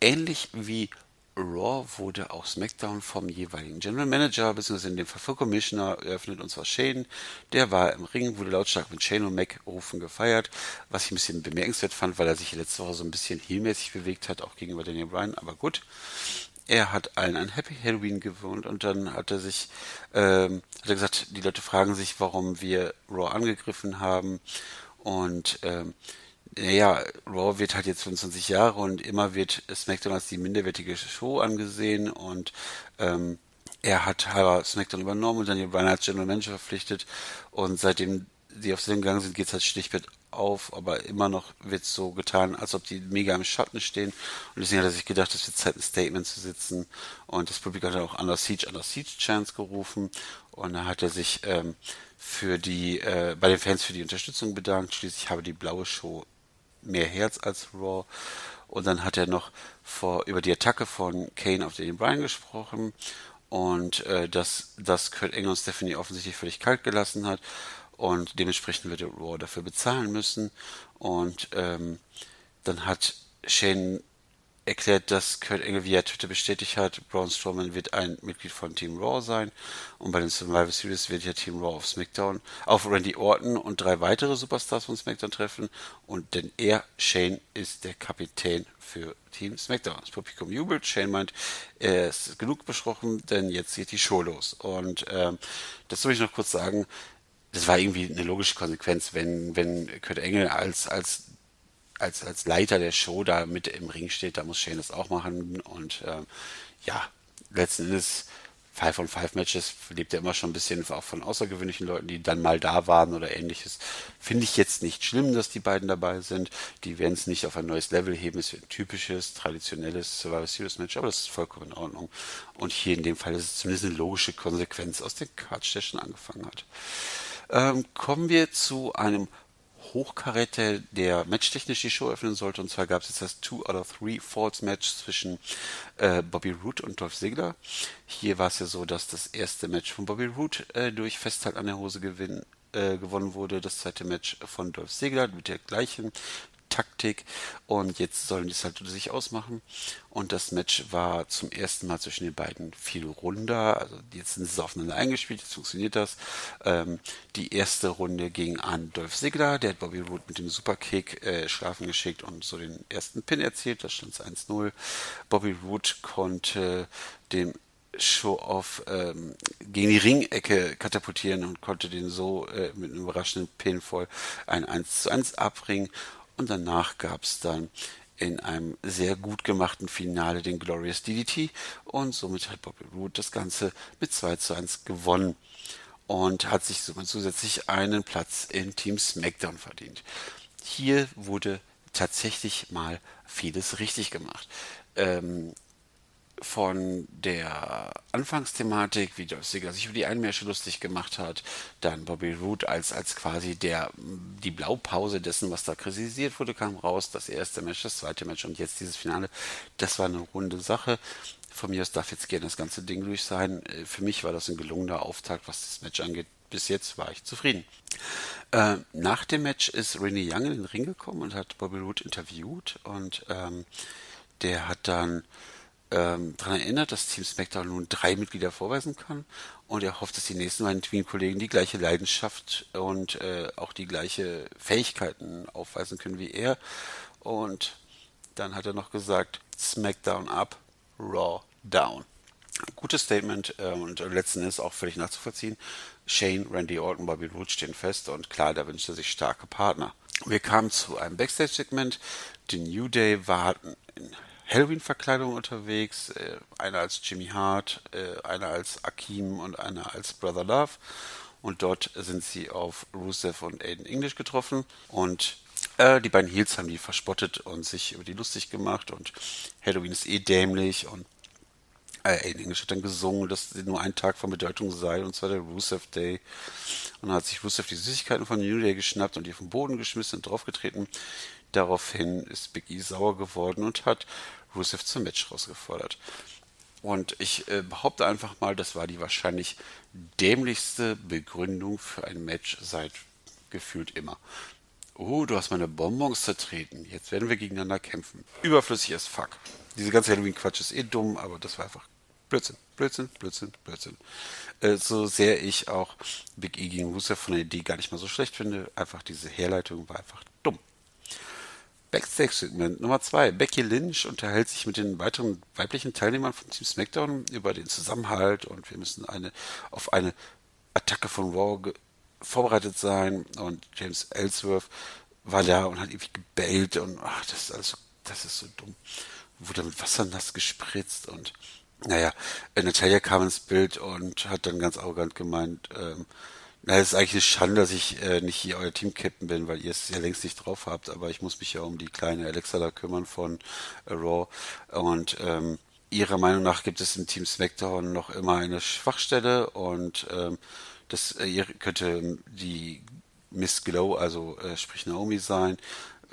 Ähnlich wie Raw wurde auch SmackDown vom jeweiligen General Manager, in dem Fall Commissioner, eröffnet, und zwar Shane. Der war im Ring, wurde lautstark mit Shane und Mac rufen gefeiert, was ich ein bisschen bemerkenswert fand, weil er sich letzte Woche so ein bisschen heelmäßig bewegt hat, auch gegenüber Daniel Bryan, aber gut. Er hat allen ein Happy Halloween gewohnt und dann hat er sich, ähm, hat er gesagt, die Leute fragen sich, warum wir Raw angegriffen haben und ähm, naja, Raw wird halt jetzt 25 Jahre und immer wird SmackDown als die minderwertige Show angesehen und ähm, er hat halber SmackDown übernommen und dann die Bryan als General Manager verpflichtet und seitdem die auf Sinn gegangen sind, geht es halt schlichtweg auf, aber immer noch wird so getan, als ob die mega im Schatten stehen und deswegen hat er sich gedacht, es wird Zeit, ein Statement zu sitzen und das Publikum hat dann auch Under Siege, Under Siege Chance gerufen und da hat er sich ähm, für die, äh, bei den Fans für die Unterstützung bedankt, schließlich habe die blaue Show mehr Herz als Raw. Und dann hat er noch vor, über die Attacke von Kane auf Daniel Bryan gesprochen und äh, dass, dass Kurt Engel und Stephanie offensichtlich völlig kalt gelassen hat und dementsprechend wird Raw dafür bezahlen müssen. Und ähm, dann hat Shane erklärt, dass Kurt Engel via Twitter bestätigt hat, Braun Strowman wird ein Mitglied von Team Raw sein. Und bei den Survivor Series wird ja Team Raw auf SmackDown auf Randy Orton und drei weitere Superstars von SmackDown treffen. Und denn er, Shane, ist der Kapitän für Team SmackDown. Das Publikum jubelt, Shane meint, er ist genug besprochen, denn jetzt geht die Show los. Und ähm, das soll ich noch kurz sagen, das war irgendwie eine logische Konsequenz, wenn, wenn Kurt Engel als, als als, als Leiter der Show da mit im Ring steht, da muss Shane das auch machen. Und ähm, ja, letzten Endes Five on Five Matches lebt ja immer schon ein bisschen auch von außergewöhnlichen Leuten, die dann mal da waren oder ähnliches. Finde ich jetzt nicht schlimm, dass die beiden dabei sind. Die werden es nicht auf ein neues Level heben. Es wird ein typisches, traditionelles Survivor Series Match, aber das ist vollkommen in Ordnung. Und hier in dem Fall ist es zumindest eine logische Konsequenz aus dem Catch, der schon angefangen hat. Ähm, kommen wir zu einem Hochkaräter, der matchtechnisch die Show öffnen sollte. Und zwar gab es jetzt das Two out of Three Falls Match zwischen äh, Bobby Root und Dolph Ziggler. Hier war es ja so, dass das erste Match von Bobby Root äh, durch Festhalt an der Hose gewinn, äh, gewonnen wurde. Das zweite Match von Dolph Ziggler mit der gleichen Taktik und jetzt sollen die es halt unter sich ausmachen. Und das Match war zum ersten Mal zwischen den beiden viel runder. Also jetzt sind sie aufeinander eingespielt, jetzt funktioniert das. Ähm, die erste Runde ging an Dolph Ziggler, der hat Bobby Roode mit dem Superkick äh, schlafen geschickt und so den ersten Pin erzielt, da stand es 1-0. Bobby Roode konnte dem Show-Off ähm, gegen die Ringecke katapultieren und konnte den so äh, mit einem überraschenden Pinfall ein 1 zu 1 abbringen und danach gab es dann in einem sehr gut gemachten Finale den Glorious DDT und somit hat Bobby Roode das Ganze mit 2 zu 1 gewonnen und hat sich somit zusätzlich einen Platz in Team SmackDown verdient. Hier wurde tatsächlich mal vieles richtig gemacht. Ähm, von der Anfangsthematik, wie Dolph Ziggler sich über die Einmärsche lustig gemacht hat, dann Bobby Roode als, als quasi der, die Blaupause dessen, was da kritisiert wurde, kam raus, das erste Match, das zweite Match und jetzt dieses Finale, das war eine runde Sache. Von mir aus darf jetzt gerne das ganze Ding durch sein. Äh, für mich war das ein gelungener Auftakt, was das Match angeht. Bis jetzt war ich zufrieden. Äh, nach dem Match ist Renee Young in den Ring gekommen und hat Bobby Roode interviewt und ähm, der hat dann ähm, daran erinnert, dass Team SmackDown nun drei Mitglieder vorweisen kann und er hofft, dass die nächsten beiden Teamkollegen die gleiche Leidenschaft und äh, auch die gleiche Fähigkeiten aufweisen können wie er. Und dann hat er noch gesagt, SmackDown up, Raw down. Gutes Statement äh, und letzten ist auch völlig nachzuvollziehen. Shane, Randy Orton, Bobby Roode stehen fest und klar, da wünscht er sich starke Partner. Wir kamen zu einem Backstage-Segment. Die New Day warten in Halloween-Verkleidung unterwegs. Äh, einer als Jimmy Hart, äh, einer als Akeem und einer als Brother Love. Und dort sind sie auf Rusev und Aiden English getroffen. Und äh, die beiden Heels haben die verspottet und sich über die lustig gemacht. Und Halloween ist eh dämlich. Und äh, Aiden English hat dann gesungen, dass nur ein Tag von Bedeutung sei. Und zwar der Rusev Day. Und dann hat sich Rusev die Süßigkeiten von New Day geschnappt und die vom Boden geschmissen und draufgetreten. Daraufhin ist Big E sauer geworden und hat Rusev zum Match rausgefordert. Und ich äh, behaupte einfach mal, das war die wahrscheinlich dämlichste Begründung für ein Match seit gefühlt immer. Oh, du hast meine Bonbons zertreten. Jetzt werden wir gegeneinander kämpfen. Überflüssig as fuck. Diese ganze Halloween-Quatsch ist eh dumm, aber das war einfach Blödsinn, Blödsinn, Blödsinn, Blödsinn. Äh, so sehr ich auch Big E gegen Rusev von der Idee gar nicht mal so schlecht finde, einfach diese Herleitung war einfach dumm. Backstage-Segment Nummer zwei. Becky Lynch unterhält sich mit den weiteren weiblichen Teilnehmern von Team SmackDown über den Zusammenhalt und wir müssen eine auf eine Attacke von Raw vorbereitet sein und James Ellsworth war da und hat irgendwie gebellt und ach, das ist alles, das ist so dumm. Wurde mit Wasser nass gespritzt und naja, Natalia kam ins Bild und hat dann ganz arrogant gemeint, ähm, na, es ist eigentlich eine Schande, dass ich äh, nicht hier euer Team-Captain bin, weil ihr es ja längst nicht drauf habt, aber ich muss mich ja um die kleine Alexa da kümmern von äh, Raw. Und ähm, ihrer Meinung nach gibt es im Team SmackDown noch immer eine Schwachstelle und ähm, das äh, könnte die Miss Glow, also äh, sprich Naomi sein,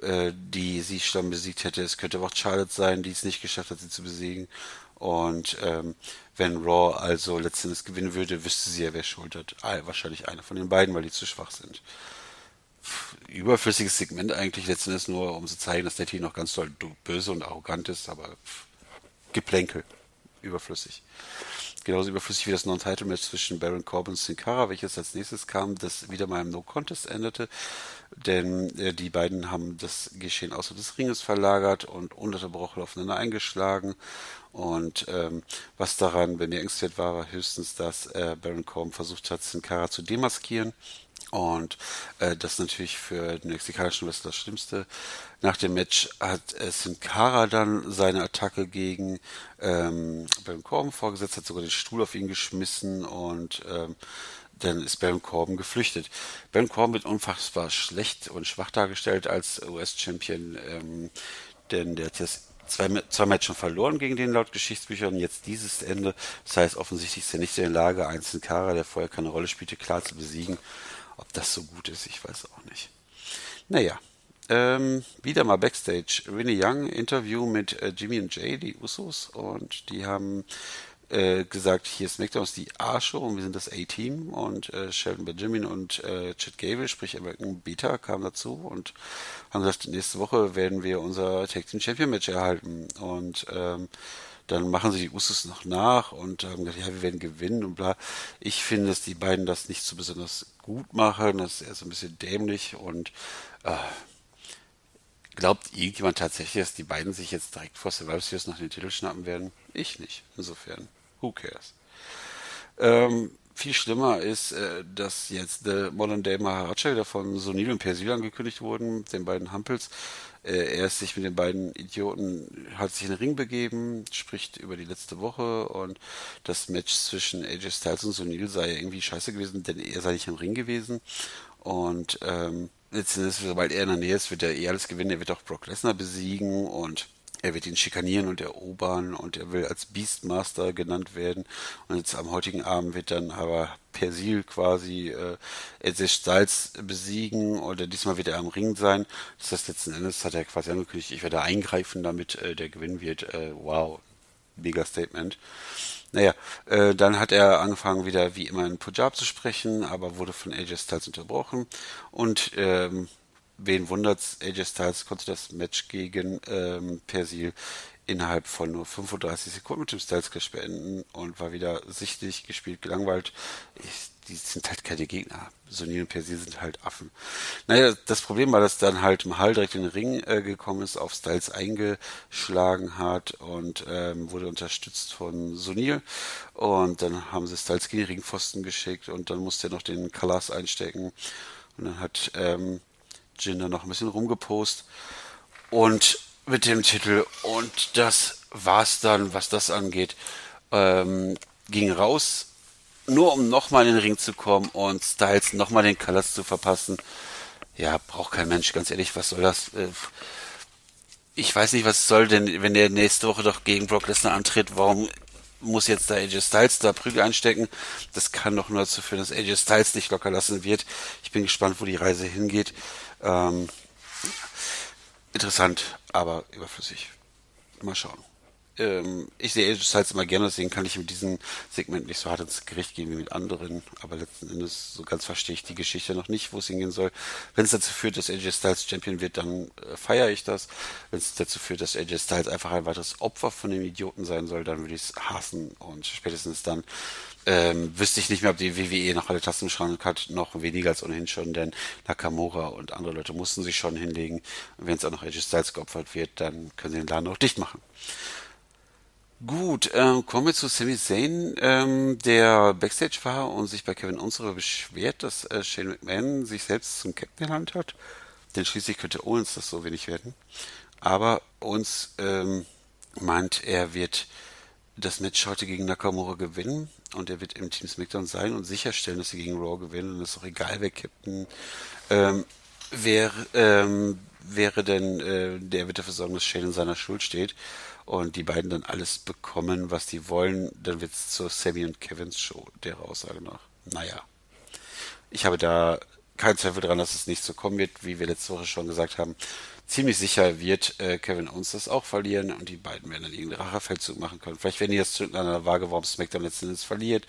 äh, die sie schon besiegt hätte. Es könnte auch Charlotte sein, die es nicht geschafft hat, sie zu besiegen. Und ähm, wenn Raw also letztendlich gewinnen würde, wüsste sie ja, wer schuld hat. Ah, wahrscheinlich einer von den beiden, weil die zu schwach sind. Überflüssiges Segment eigentlich letztendlich nur, um zu zeigen, dass der Team noch ganz doll böse und arrogant ist, aber Geplänkel. Überflüssig. Genauso überflüssig wie das Non-Title-Match zwischen Baron Corbin und Sin Cara, welches als nächstes kam, das wieder mal im No-Contest endete. Denn äh, die beiden haben das Geschehen außer des Ringes verlagert und ununterbrochen aufeinander eingeschlagen. Und ähm, was daran bemerkenswert war, war höchstens, dass äh, Baron Corbin versucht hat, Sin Cara zu demaskieren Und äh, das ist natürlich für den mexikanischen Wrestler das Schlimmste. Nach dem Match hat äh, Sin Cara dann seine Attacke gegen ähm, Baron Corbin vorgesetzt, hat sogar den Stuhl auf ihn geschmissen und ähm, dann ist Baron Corbin geflüchtet. Baron Corbin wird unfassbar schlecht und schwach dargestellt als US-Champion, ähm, denn der jetzt zwei, zwei Matches schon verloren gegen den laut Geschichtsbüchern, jetzt dieses Ende. Das heißt, offensichtlich ist er nicht in der Lage, einen Sin Cara, der vorher keine Rolle spielte, klar zu besiegen. Ob das so gut ist, ich weiß auch nicht. Naja, ähm, wieder mal Backstage. Winnie Young, Interview mit äh, Jimmy und Jay, die Usos, und die haben äh, gesagt, hier ist McDonald's die A-Show und wir sind das A-Team und äh, Sheldon Benjamin und äh, Chad Gable, sprich American Beta, kamen dazu und haben gesagt, nächste Woche werden wir unser Tag Team Champion Match erhalten und ähm, dann machen sie die Usos noch nach und haben gesagt, ja, wir werden gewinnen und bla. Ich finde, dass die beiden das nicht so besonders gut machen. Das ist eher so ein bisschen dämlich und äh, glaubt irgendjemand tatsächlich, dass die beiden sich jetzt direkt vor Survivor Series nach den Titel schnappen werden? Ich nicht. Insofern, who cares? Ähm, viel schlimmer ist, äh, dass jetzt The Modern Day Maharaja wieder von Sonil und Persil angekündigt wurden, den beiden Hampels. Äh, er ist sich mit den beiden Idioten, hat sich in den Ring begeben, spricht über die letzte Woche und das Match zwischen AJ Styles und Sonil sei irgendwie scheiße gewesen, denn er sei nicht im Ring gewesen. Und ähm, letztendlich, sobald er in der Nähe ist, wird er eh alles gewinnen. Er wird auch Brock Lesnar besiegen und er wird ihn schikanieren und erobern und er will als Beastmaster genannt werden. Und jetzt am heutigen Abend wird dann aber Persil quasi äh, Edge Styles besiegen oder diesmal wird er am Ring sein. Das heißt, letzten Endes hat er quasi angekündigt, ich werde eingreifen, damit äh, der Gewinn wird. Äh, wow, mega Statement. Naja, äh, dann hat er angefangen wieder wie immer in Punjab zu sprechen, aber wurde von AJ Styles unterbrochen und ähm, wen wundert's, AJ Styles konnte das Match gegen ähm, Persil innerhalb von nur 35 Sekunden mit dem Styles Clash beenden und war wieder sichtlich gespielt, gelangweilt. Ich, die sind halt keine Gegner. Sonil und Persil sind halt Affen. Naja, das Problem war, dass dann halt im Hall direkt in den Ring äh, gekommen ist, auf Styles eingeschlagen hat und ähm, wurde unterstützt von Sonil. Und dann haben sie Styles gegen den Ringpfosten geschickt und dann musste er noch den Kalas einstecken. Und dann hat ähm, Jinder noch ein bisschen rumgepost und mit dem Titel und das war's dann, was das angeht. Ähm, ging raus, nur um nochmal in den Ring zu kommen und Styles nochmal den Colors zu verpassen. Ja, braucht kein Mensch, ganz ehrlich, was soll das? Äh, ich weiß nicht, was soll denn, wenn der nächste Woche doch gegen Brock Lesnar antritt, warum muss jetzt da AJ Styles da Prügel einstecken? Das kann doch nur dazu führen, dass AJ Styles nicht locker lassen wird. Ich bin gespannt, wo die Reise hingeht. Ähm, interessant, aber überflüssig. Mal schauen. Ähm, ich sehe Age Styles immer gerne, deswegen kann ich mit diesem Segment nicht so hart ins Gericht gehen wie mit anderen. Aber letzten Endes, so ganz verstehe ich die Geschichte noch nicht, wo es hingehen soll. Wenn es dazu führt, dass AJ Styles Champion wird, dann äh, feiere ich das. Wenn es dazu führt, dass AJ Styles einfach ein weiteres Opfer von dem Idioten sein soll, dann würde ich es hassen. Und spätestens dann ähm, wüsste ich nicht mehr, ob die WWE noch alle Tasten im Schrank hat, noch weniger als ohnehin schon, denn Nakamura und andere Leute mussten sich schon hinlegen. Wenn es auch noch AJ Styles geopfert wird, dann können sie den Laden auch dicht machen. Gut, ähm, kommen wir zu Sami Zayn, ähm, der Backstage war und sich bei Kevin Owens beschwert, dass äh, Shane McMahon sich selbst zum Captain ernannt hat. Denn schließlich könnte Owens das so wenig werden. Aber Owens ähm, meint, er wird das Match heute gegen Nakamura gewinnen und er wird im Team SmackDown sein und sicherstellen, dass sie gegen Raw gewinnen und es ist auch egal, wer Captain ähm, wäre, ähm, wäre denn, äh, der wird dafür sorgen, dass Shane in seiner Schuld steht und die beiden dann alles bekommen, was die wollen, dann wird es zur Sammy und Kevins Show, der Aussage nach. Naja. Ich habe da keinen Zweifel dran, dass es nicht so kommen wird, wie wir letzte Woche schon gesagt haben ziemlich sicher wird äh, Kevin Owens das auch verlieren und die beiden werden dann irgendeinen Rachefeldzug machen können. Vielleicht werden die jetzt an der Waage, warum SmackDown letzten Endes verliert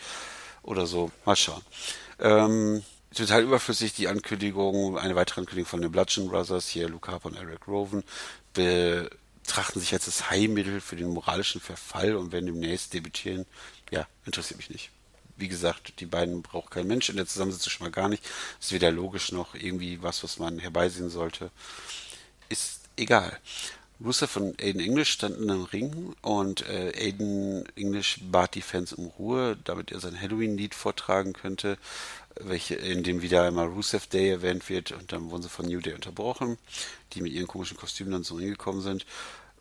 oder so. Mal schauen. Ähm, total überflüssig die Ankündigung, eine weitere Ankündigung von den Bludgeon Brothers, hier Luke Harper und Eric Roven, betrachten sich als das Heilmittel für den moralischen Verfall und werden demnächst debütieren. Ja, interessiert mich nicht. Wie gesagt, die beiden braucht kein Mensch in der Zusammensetzung schon mal gar nicht. Ist weder logisch noch irgendwie was, was man herbeisehen sollte ist egal. Rusev und Aiden English standen im Ring und äh, Aiden English bat die Fans um Ruhe, damit er sein Halloween-Lied vortragen könnte. welche, in dem wieder einmal Rusev Day erwähnt wird und dann wurden sie von New Day unterbrochen, die mit ihren komischen Kostümen dann so hingekommen sind.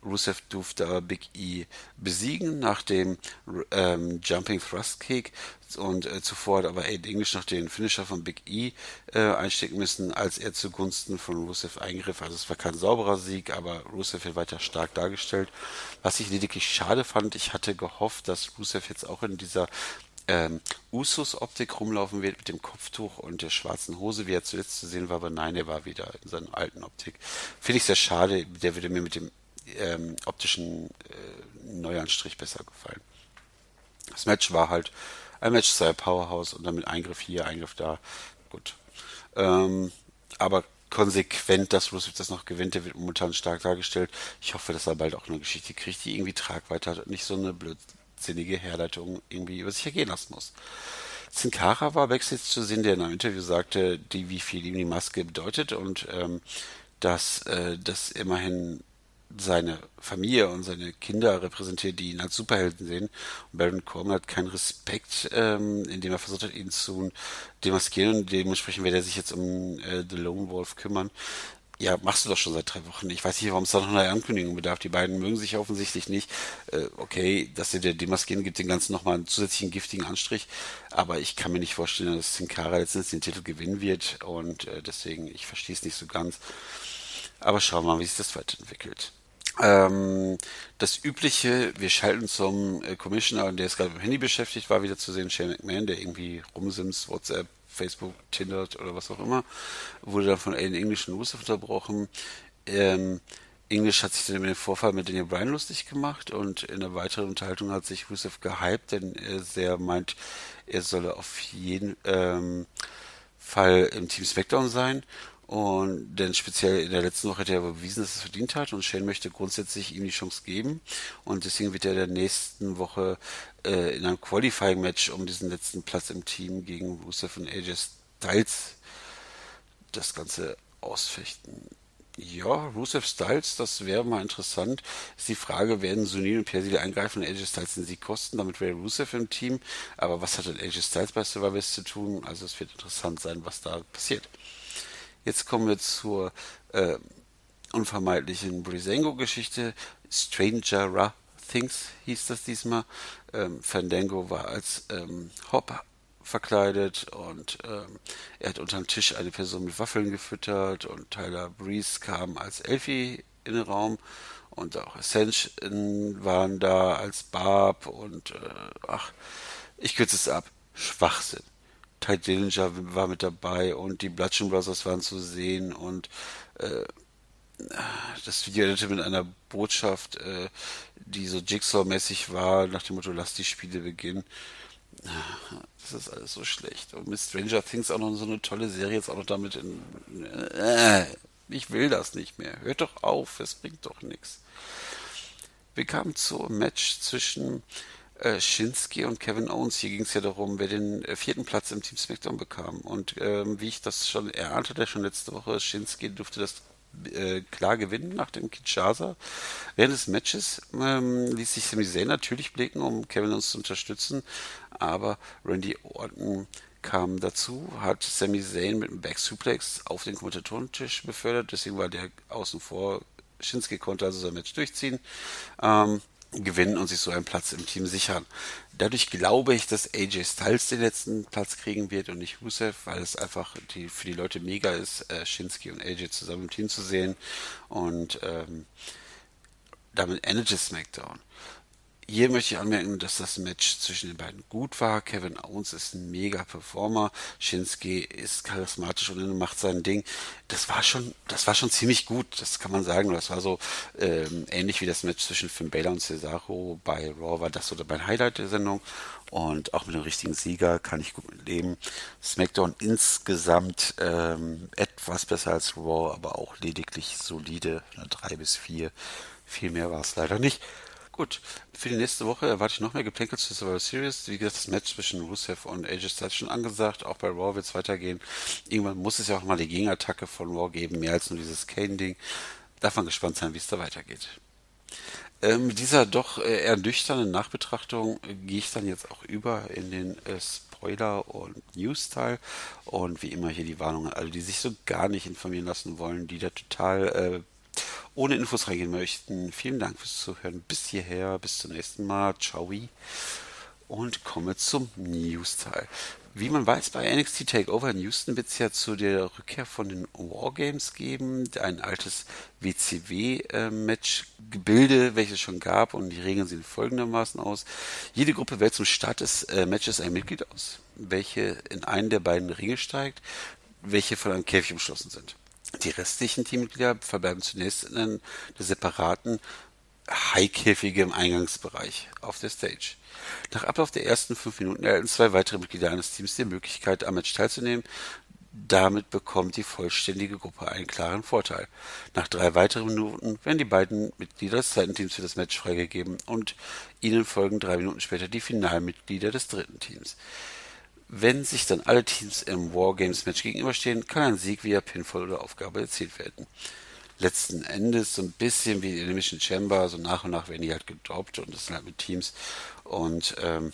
Rusev durfte aber Big E besiegen nach dem ähm, Jumping Thrust Kick und äh, zuvor hat aber Aiden English noch den Finisher von Big E äh, einstecken müssen, als er zugunsten von Rusev eingriff. Also es war kein sauberer Sieg, aber Rusev wird weiter stark dargestellt. Was ich lediglich schade fand, ich hatte gehofft, dass Rusev jetzt auch in dieser ähm, Usus-Optik rumlaufen wird mit dem Kopftuch und der schwarzen Hose, wie er zuletzt zu sehen war, aber nein, er war wieder in seiner alten Optik. Finde ich sehr schade, der würde mir mit dem ähm, optischen äh, Neuanstrich besser gefallen. Das Match war halt ein Match sei Powerhouse und dann mit Eingriff hier, Eingriff da. Gut. Ähm, aber konsequent, dass Rusev das noch gewinnt, der wird momentan stark dargestellt. Ich hoffe, dass er bald auch eine Geschichte kriegt, die irgendwie Tragweite hat und nicht so eine blödsinnige Herleitung irgendwie über sich ergehen lassen muss. Sin Cara war Backstage zu sehen, der in einem Interview sagte, die, wie viel ihm die Maske bedeutet und ähm, dass äh, das immerhin seine Familie und seine Kinder repräsentiert, die ihn als Superhelden sehen. Und Baron Corbin hat keinen Respekt, ähm, indem er versucht hat, ihn zu demaskieren und dementsprechend wird er sich jetzt um äh, The Lone Wolf kümmern. Ja, machst du doch schon seit drei Wochen. Ich weiß nicht, warum es da noch eine Ankündigung bedarf. Die beiden mögen sich offensichtlich nicht. Äh, okay, dass sie der demaskieren gibt den Ganzen nochmal einen zusätzlichen giftigen Anstrich. Aber ich kann mir nicht vorstellen, dass Sin Cara letztens den Titel gewinnen wird. Und äh, deswegen, ich verstehe es nicht so ganz. Aber schauen wir mal, wie sich das weiterentwickelt. Ähm, das übliche, wir schalten zum äh, Commissioner, der ist gerade beim Handy beschäftigt, war wieder zu sehen, Shane McMahon, der irgendwie rumsims, WhatsApp, Facebook, Tinder oder was auch immer, wurde dann von Aiden English und Rusev unterbrochen. Ähm, English hat sich dann über den Vorfall mit Daniel Bryan lustig gemacht und in einer weiteren Unterhaltung hat sich Rusev gehypt, denn er sehr meint, er solle auf jeden ähm, Fall im Team SmackDown sein und denn speziell in der letzten Woche hat er bewiesen, dass er es verdient hat und Shane möchte grundsätzlich ihm die Chance geben. Und deswegen wird er der nächsten Woche äh, in einem Qualifying-Match um diesen letzten Platz im Team gegen Rusev und AJ Styles das Ganze ausfechten. Ja, Rusev Styles, das wäre mal interessant. Ist die Frage, werden Sunil und Persil eingreifen und AJ Styles den Sieg kosten? Damit wäre Rusev im Team. Aber was hat denn AJ Styles bei Survivor zu tun? Also es wird interessant sein, was da passiert. Jetzt kommen wir zur äh, unvermeidlichen Brisengo-Geschichte. Stranger Things hieß das diesmal. Ähm, Fandango war als ähm, Hop verkleidet und ähm, er hat unterm Tisch eine Person mit Waffeln gefüttert und Tyler Breeze kam als Elfie in den Raum und auch Ascension waren da als Barb und äh, ach, ich kürze es ab. Schwachsinn. Ty Dillinger war mit dabei und die Bludgeon Brothers waren zu sehen und äh, das Video endete mit einer Botschaft, äh, die so Jigsaw-mäßig war, nach dem Motto, lass die Spiele beginnen. Das ist alles so schlecht. Und mit Stranger Things auch noch so eine tolle Serie, jetzt auch noch damit in. Äh, ich will das nicht mehr. Hört doch auf, es bringt doch nichts. Wir kamen zum Match zwischen äh, Shinsuke und Kevin Owens. Hier ging es ja darum, wer den äh, vierten Platz im Team SmackDown bekam. Und ähm, wie ich das schon erahnte, der schon letzte Woche, Shinsuke durfte das äh, klar gewinnen nach dem Kinshasa. Während des Matches ähm, ließ sich Sami Zayn natürlich blicken, um Kevin Owens zu unterstützen, aber Randy Orton kam dazu, hat Sami Zayn mit einem Back Suplex auf den Kommentatorentisch befördert, deswegen war der außen vor. Shinsuke konnte also sein Match durchziehen. Ähm, gewinnen und sich so einen Platz im Team sichern. Dadurch glaube ich, dass AJ Styles den letzten Platz kriegen wird und nicht Rusev, weil es einfach die, für die Leute mega ist, äh, Shinsuke und AJ zusammen im Team zu sehen. Und ähm, damit endet es SmackDown. Hier möchte ich anmerken, dass das Match zwischen den beiden gut war. Kevin Owens ist ein mega Performer. Shinsuke ist charismatisch und macht sein Ding. Das war schon, das war schon ziemlich gut. Das kann man sagen. Das war so ähm, ähnlich wie das Match zwischen Finn Balor und Cesaro bei Raw war das oder mein Highlight der Sendung. Und auch mit dem richtigen Sieger kann ich gut leben. SmackDown insgesamt ähm, etwas besser als Raw, aber auch lediglich solide. Eine 3 bis 4. Viel mehr war es leider nicht. Gut, für die nächste Woche erwarte ich noch mehr Geplänkel zu Survivor Series. Wie gesagt, das Match zwischen Rusev und AJ Styles schon angesagt. Auch bei Raw wird es weitergehen. Irgendwann muss es ja auch mal die Gegenattacke von Raw geben, mehr als nur dieses Kane-Ding. Darf man gespannt sein, wie es da weitergeht. Ähm, mit dieser doch äh, eher nüchternen Nachbetrachtung äh, gehe ich dann jetzt auch über in den äh, Spoiler und News-Teil. Und wie immer hier die Warnung an alle, die sich so gar nicht informieren lassen wollen, die da total äh, ohne Infos reingehen möchten. Vielen Dank fürs Zuhören. Bis hierher, bis zum nächsten Mal. Ciao. Und komme zum News-Teil. Wie man weiß, bei NXT Takeover in Houston wird es ja zu der Rückkehr von den Wargames geben, ein altes WCW-Match-Gebilde, äh, welches es schon gab und die Regeln sehen folgendermaßen aus. Jede Gruppe wählt zum Start des äh, Matches ein Mitglied aus, welche in einen der beiden Ringe steigt, welche von einem Käfig umschlossen sind. Die restlichen Teammitglieder verbleiben zunächst in einem separaten High-Käfige im Eingangsbereich auf der Stage. Nach Ablauf der ersten fünf Minuten erhalten zwei weitere Mitglieder eines Teams die Möglichkeit, am Match teilzunehmen. Damit bekommt die vollständige Gruppe einen klaren Vorteil. Nach drei weiteren Minuten werden die beiden Mitglieder des zweiten Teams für das Match freigegeben und ihnen folgen drei Minuten später die Finalmitglieder des dritten Teams. Wenn sich dann alle Teams im Wargames-Match gegenüberstehen, kann ein Sieg via Pinfall oder Aufgabe erzielt werden letzten Endes so ein bisschen wie in Mission Chamber, so nach und nach werden die halt gedroppt und das sind halt mit Teams. Und ähm,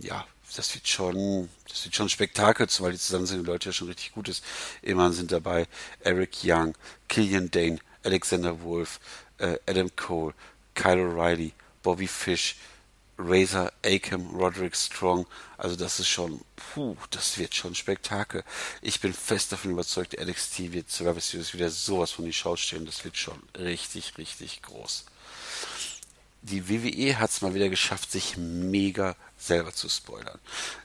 ja, das wird schon, das wird schon Spektakel, weil die zusammen sind, die Leute ja schon richtig gut ist. Immerhin sind dabei Eric Young, Killian Dane, Alexander Wolf, äh, Adam Cole, Kyle O'Reilly, Bobby Fish, Razor, Akam, Roderick Strong. Also das ist schon, puh, das wird schon Spektakel. Ich bin fest davon überzeugt, NXT wird Survivor Series wieder sowas von die Schau stellen. Das wird schon richtig, richtig groß. Die WWE hat es mal wieder geschafft, sich mega selber zu spoilern.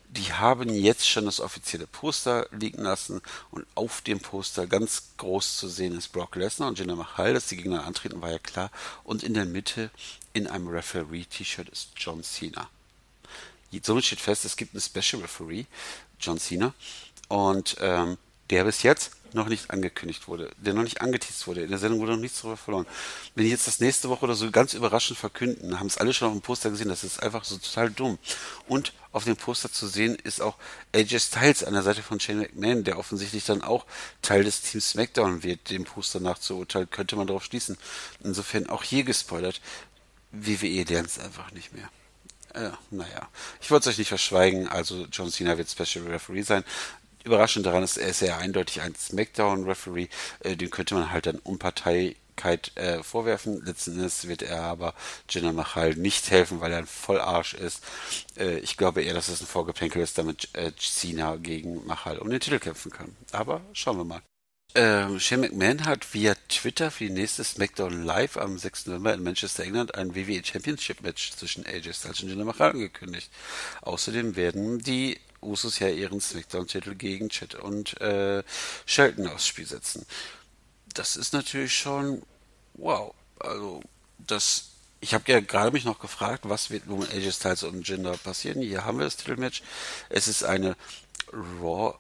Die haben jetzt schon das offizielle Poster liegen lassen und auf dem Poster ganz groß zu sehen ist Brock Lesnar und Jinder Mahal, dass die Gegner antreten, war ja klar. Und in der Mitte in einem Referee-T-Shirt ist John Cena. Somit steht fest, es gibt einen Special Referee, John Cena, und ähm, der bis jetzt noch nicht angekündigt wurde, der noch nicht angeteased wurde. In der Sendung wurde noch nichts darüber verloren. Wenn die jetzt das nächste Woche oder so ganz überraschend verkünden, haben es alle schon auf dem Poster gesehen, das ist einfach so total dumm. Und auf dem Poster zu sehen ist auch AJ Styles an der Seite von Shane McMahon, der offensichtlich dann auch Teil des Teams SmackDown wird, dem Poster nachzuurteilen, könnte man darauf schließen. Insofern auch hier gespoilert. WWE lernt es einfach nicht mehr. Äh, naja, ich wollte es euch nicht verschweigen, also John Cena wird Special Referee sein. Überraschend daran ist, er ist ja eindeutig ein Smackdown-Referee, äh, dem könnte man halt dann Unparteilichkeit äh, vorwerfen. Letzten Endes wird er aber Jinder Mahal nicht helfen, weil er ein Vollarsch ist. Äh, ich glaube eher, dass es ein Vorgeplänkel ist, damit äh, Cena gegen Mahal um den Titel kämpfen kann. Aber schauen wir mal. Ähm, Shane McMahon hat via Twitter für die nächste SmackDown Live am 6. November in Manchester, England ein WWE Championship Match zwischen AJ Styles und Jinder Mahal angekündigt. Außerdem werden die Usos ja ihren SmackDown-Titel gegen Chet und äh, Shelton aufs Spiel setzen. Das ist natürlich schon wow. Also das ich habe ja gerade mich noch gefragt, was wird nun mit AJ Styles und Jinder passieren. Hier haben wir das Titelmatch. Es ist eine Raw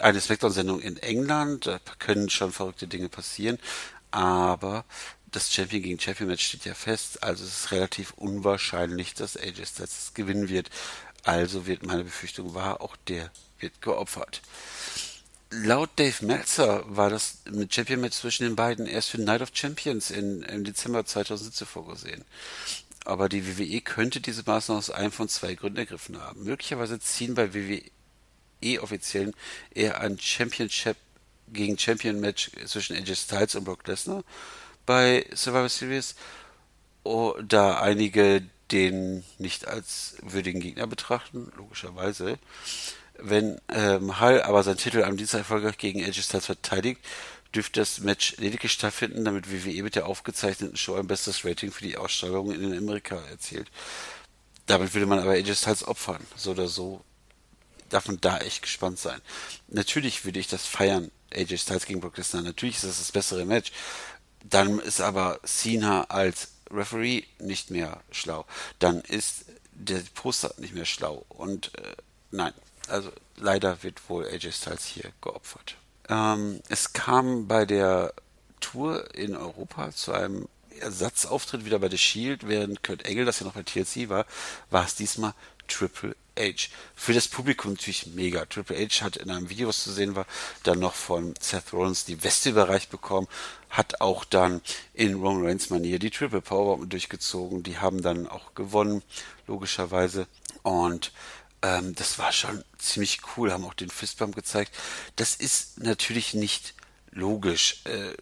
eine Smackdown-Sendung in England, da können schon verrückte Dinge passieren, aber das Champion gegen Champion Match steht ja fest, also es ist relativ unwahrscheinlich, dass AJ Styles gewinnen wird. Also wird meine Befürchtung wahr, auch der wird geopfert. Laut Dave Meltzer war das Champion Match zwischen den beiden erst für Night of Champions in, im Dezember 2017 vorgesehen. Aber die WWE könnte diese Maßnahme aus einem von zwei Gründen ergriffen haben. Möglicherweise ziehen bei WWE E-Offiziellen eher ein Championship gegen Champion Match zwischen AJ Styles und Brock Lesnar bei Survivor Series, oh, da einige den nicht als würdigen Gegner betrachten, logischerweise. Wenn ähm, Hall aber seinen Titel am Dienstag erfolgreich gegen AJ Styles verteidigt, dürfte das Match lediglich stattfinden, damit WWE mit der aufgezeichneten Show ein bestes Rating für die Ausstrahlung in Amerika erzielt. Damit würde man aber AJ Styles opfern, so oder so darf man da echt gespannt sein. Natürlich würde ich das feiern, AJ Styles gegen Brock Lesnar. Natürlich ist das das bessere Match. Dann ist aber Cena als Referee nicht mehr schlau. Dann ist der Poster nicht mehr schlau. Und äh, nein, also leider wird wohl AJ Styles hier geopfert. Ähm, es kam bei der Tour in Europa zu einem Ersatzauftritt wieder bei The Shield, während Kurt Engel, das ja noch bei TLC war, war es diesmal Triple H. Für das Publikum natürlich mega. Triple H hat in einem Video, was zu sehen war, dann noch von Seth Rollins die Weste überreicht bekommen, hat auch dann in Roman Reigns Manier die Triple Powerbomb durchgezogen. Die haben dann auch gewonnen, logischerweise. Und Ähm, das war schon ziemlich cool, haben auch den Fistbump gezeigt. Das ist natürlich nicht logisch. Äh,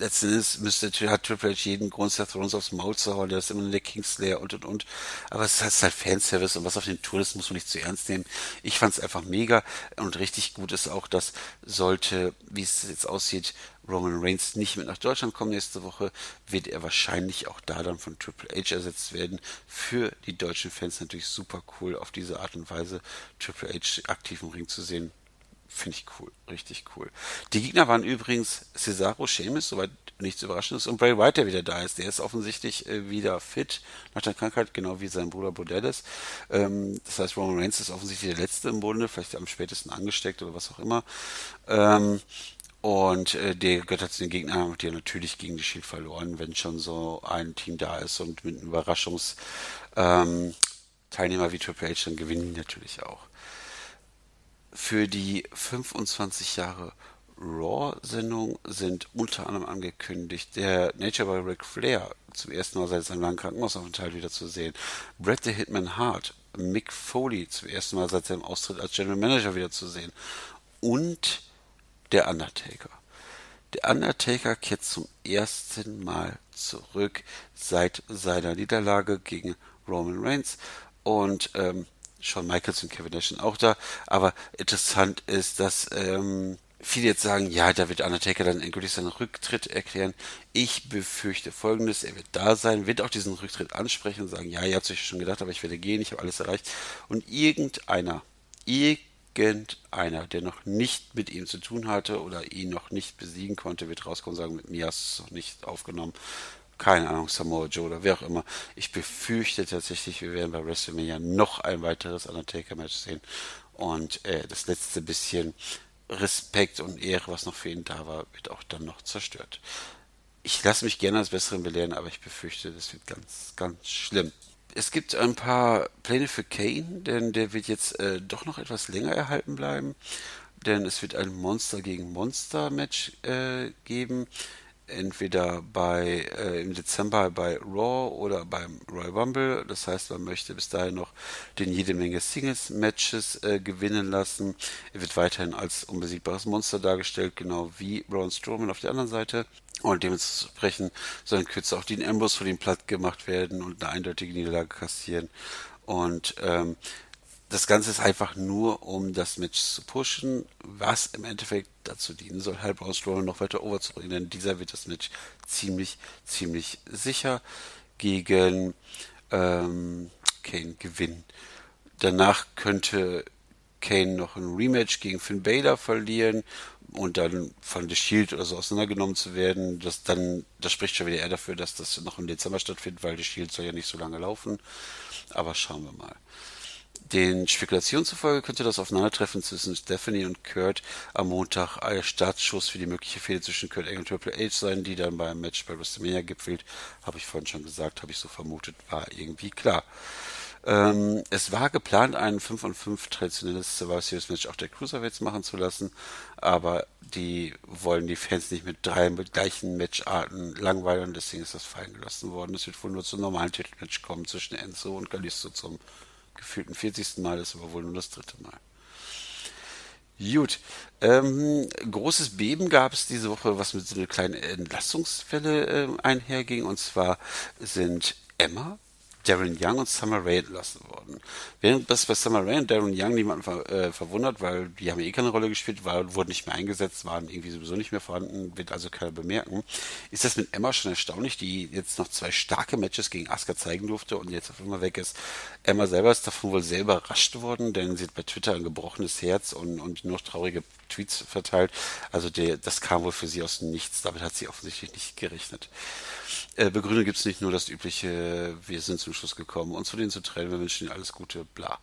letzten Endes müsste, hat Triple H jeden Grund, Seth Rollins aufs Maul zu hauen, der ist immer nur der Kingslayer und und und. Aber es ist halt Fanservice und was auf den Tour ist, muss man nicht zu ernst nehmen. Ich fand es einfach mega und richtig gut ist auch, dass sollte, wie es jetzt aussieht, Roman Reigns nicht mit nach Deutschland kommen nächste Woche, wird er wahrscheinlich auch da dann von Triple H ersetzt werden. Für die deutschen Fans natürlich super cool, auf diese Art und Weise Triple H aktiv im Ring zu sehen. Finde ich cool, richtig cool. Die Gegner waren übrigens Cesaro, Sheamus, soweit nichts Überraschendes, und Bray Wyatt, der wieder da ist. Der ist offensichtlich äh, wieder fit nach der Krankheit, genau wie sein Bruder Bodellis. Ähm, das heißt, Roman Reigns ist offensichtlich der Letzte im Bunde, vielleicht am spätesten angesteckt oder was auch immer. Ähm, und äh, der gehört zu den Gegnern, die natürlich gegen die Shield verloren, wenn schon so ein Team da ist und mit einem Überraschungsteilnehmer ähm, wie Triple H, dann gewinnen die natürlich auch. Für die 25 Jahre Raw-Sendung sind unter anderem angekündigt, der Nature by Ric Flair zum ersten Mal seit seinem langen Krankenhausaufenthalt wieder zu sehen, Bret the Hitman Hart, Mick Foley zum ersten Mal seit seinem Austritt als General Manager wieder zu sehen. Und der Undertaker. Der Undertaker kehrt zum ersten Mal zurück seit seiner Niederlage gegen Roman Reigns. Und ähm, Shawn Michaels und Kevin Nash sind auch da. Aber interessant ist, dass ähm, viele jetzt sagen, ja, da wird Undertaker dann endgültig seinen Rücktritt erklären. Ich befürchte folgendes, er wird da sein, wird auch diesen Rücktritt ansprechen und sagen, ja, ihr habt euch schon gedacht, aber ich werde gehen, ich habe alles erreicht. Und irgendeiner irgendeiner, der noch nicht mit ihm zu tun hatte oder ihn noch nicht besiegen konnte, wird rauskommen und sagen, mit mir hast du es noch nicht aufgenommen. Keine Ahnung, Samoa Joe oder wer auch immer. Ich befürchte tatsächlich, wir werden bei WrestleMania noch ein weiteres Undertaker-Match sehen. Und äh, das letzte bisschen Respekt und Ehre, was noch für ihn da war, wird auch dann noch zerstört. Ich lasse mich gerne als Besseren belehren, aber ich befürchte, das wird ganz, ganz schlimm es gibt ein paar Pläne für Kane, denn der wird jetzt äh, doch noch etwas länger erhalten bleiben. Denn es wird ein Monster gegen Monster Match äh, geben. Entweder bei äh, im Dezember bei Raw oder beim Royal Rumble. Das heißt, man möchte bis dahin noch den jede Menge Singles-Matches äh, gewinnen lassen. Er wird weiterhin als unbesiegbares Monster dargestellt, genau wie Braun Strowman auf der anderen Seite. Und dementsprechend soll in Kürze auch Dean Ambrose von ihm platt gemacht werden und eine eindeutige Niederlage kassieren. Und ähm, das Ganze ist einfach nur, um das Match zu pushen, was im Endeffekt dazu dienen soll, halt Braun Strowman noch weiter overzubringen. Denn dieser wird das Match ziemlich, ziemlich sicher gegen ähm, Kane gewinnen. Danach könnte Kane noch ein Rematch gegen Finn Balor verlieren und dann von The Shield oder so auseinandergenommen zu werden, das dann, das spricht schon wieder eher dafür, dass das noch im Dezember stattfindet, weil The Shield soll ja nicht so lange laufen. Aber schauen wir mal. Den Spekulationen zufolge könnte das Aufeinandertreffen zwischen Stephanie und Kurt am Montag ein Startschuss für die mögliche Fehde zwischen Kurt Angle und Triple H sein, die dann beim Match bei WrestleMania gipfelt. Habe ich vorhin schon gesagt, habe ich so vermutet, war irgendwie klar. Ähm, es war geplant, ein 5 und 5 traditionelles Survivor Series Match auch der Cruiserweights machen zu lassen, aber die wollen die Fans nicht mit drei gleichen Matcharten langweilen, deswegen ist das fallen gelassen worden. Es wird wohl nur zum normalen Titelmatch kommen zwischen Enzo und Galisto zum gefühlten 40. Mal, das ist aber wohl nur das dritte Mal. Gut. Ähm, großes Beben gab es diese Woche, was mit so einer kleinen Entlassungswelle äh, einherging. Und zwar sind Emma, Darren Young und Summer Rae entlassen worden. Während das bei Summer Rae und Darren Young niemanden ver, äh, verwundert, weil die haben eh keine Rolle gespielt, war, wurden nicht mehr eingesetzt, waren irgendwie sowieso nicht mehr vorhanden, wird also keiner bemerken. Ist das mit Emma schon erstaunlich, die jetzt noch zwei starke Matches gegen Asuka zeigen durfte und jetzt auf einmal weg ist. Emma selber ist davon wohl sehr überrascht worden, denn sie hat bei Twitter ein gebrochenes Herz und, und noch traurige Tweets verteilt. Also der, das kam wohl für sie aus Nichts. Damit hat sie offensichtlich nicht gerechnet. Äh, Begründung gibt es nicht nur das übliche, wir sind zum Schluss gekommen, uns von denen zu trennen, wir wünschen ihnen alles Gute, bla.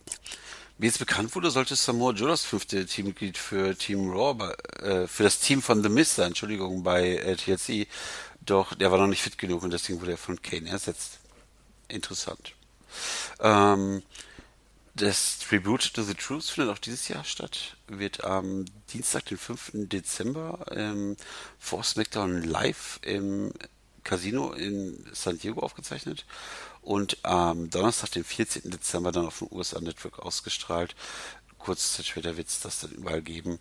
Wie jetzt bekannt wurde, sollte Samoa Joe das fünfte Teammitglied für Team Raw, äh, für das Team von The Mist sein, Entschuldigung, bei äh, TLC. Doch der war noch nicht fit genug und deswegen wurde er von Kane ersetzt. Interessant. Ähm, das Tribute to the Truth findet auch dieses Jahr statt. Wird am Dienstag, den 5. Dezember ähm, vor SmackDown Live im Casino in San Diego aufgezeichnet. Und am Donnerstag, den 14. Dezember, dann auf dem USA Network ausgestrahlt. Kurze Zeit später wird es das dann überall geben.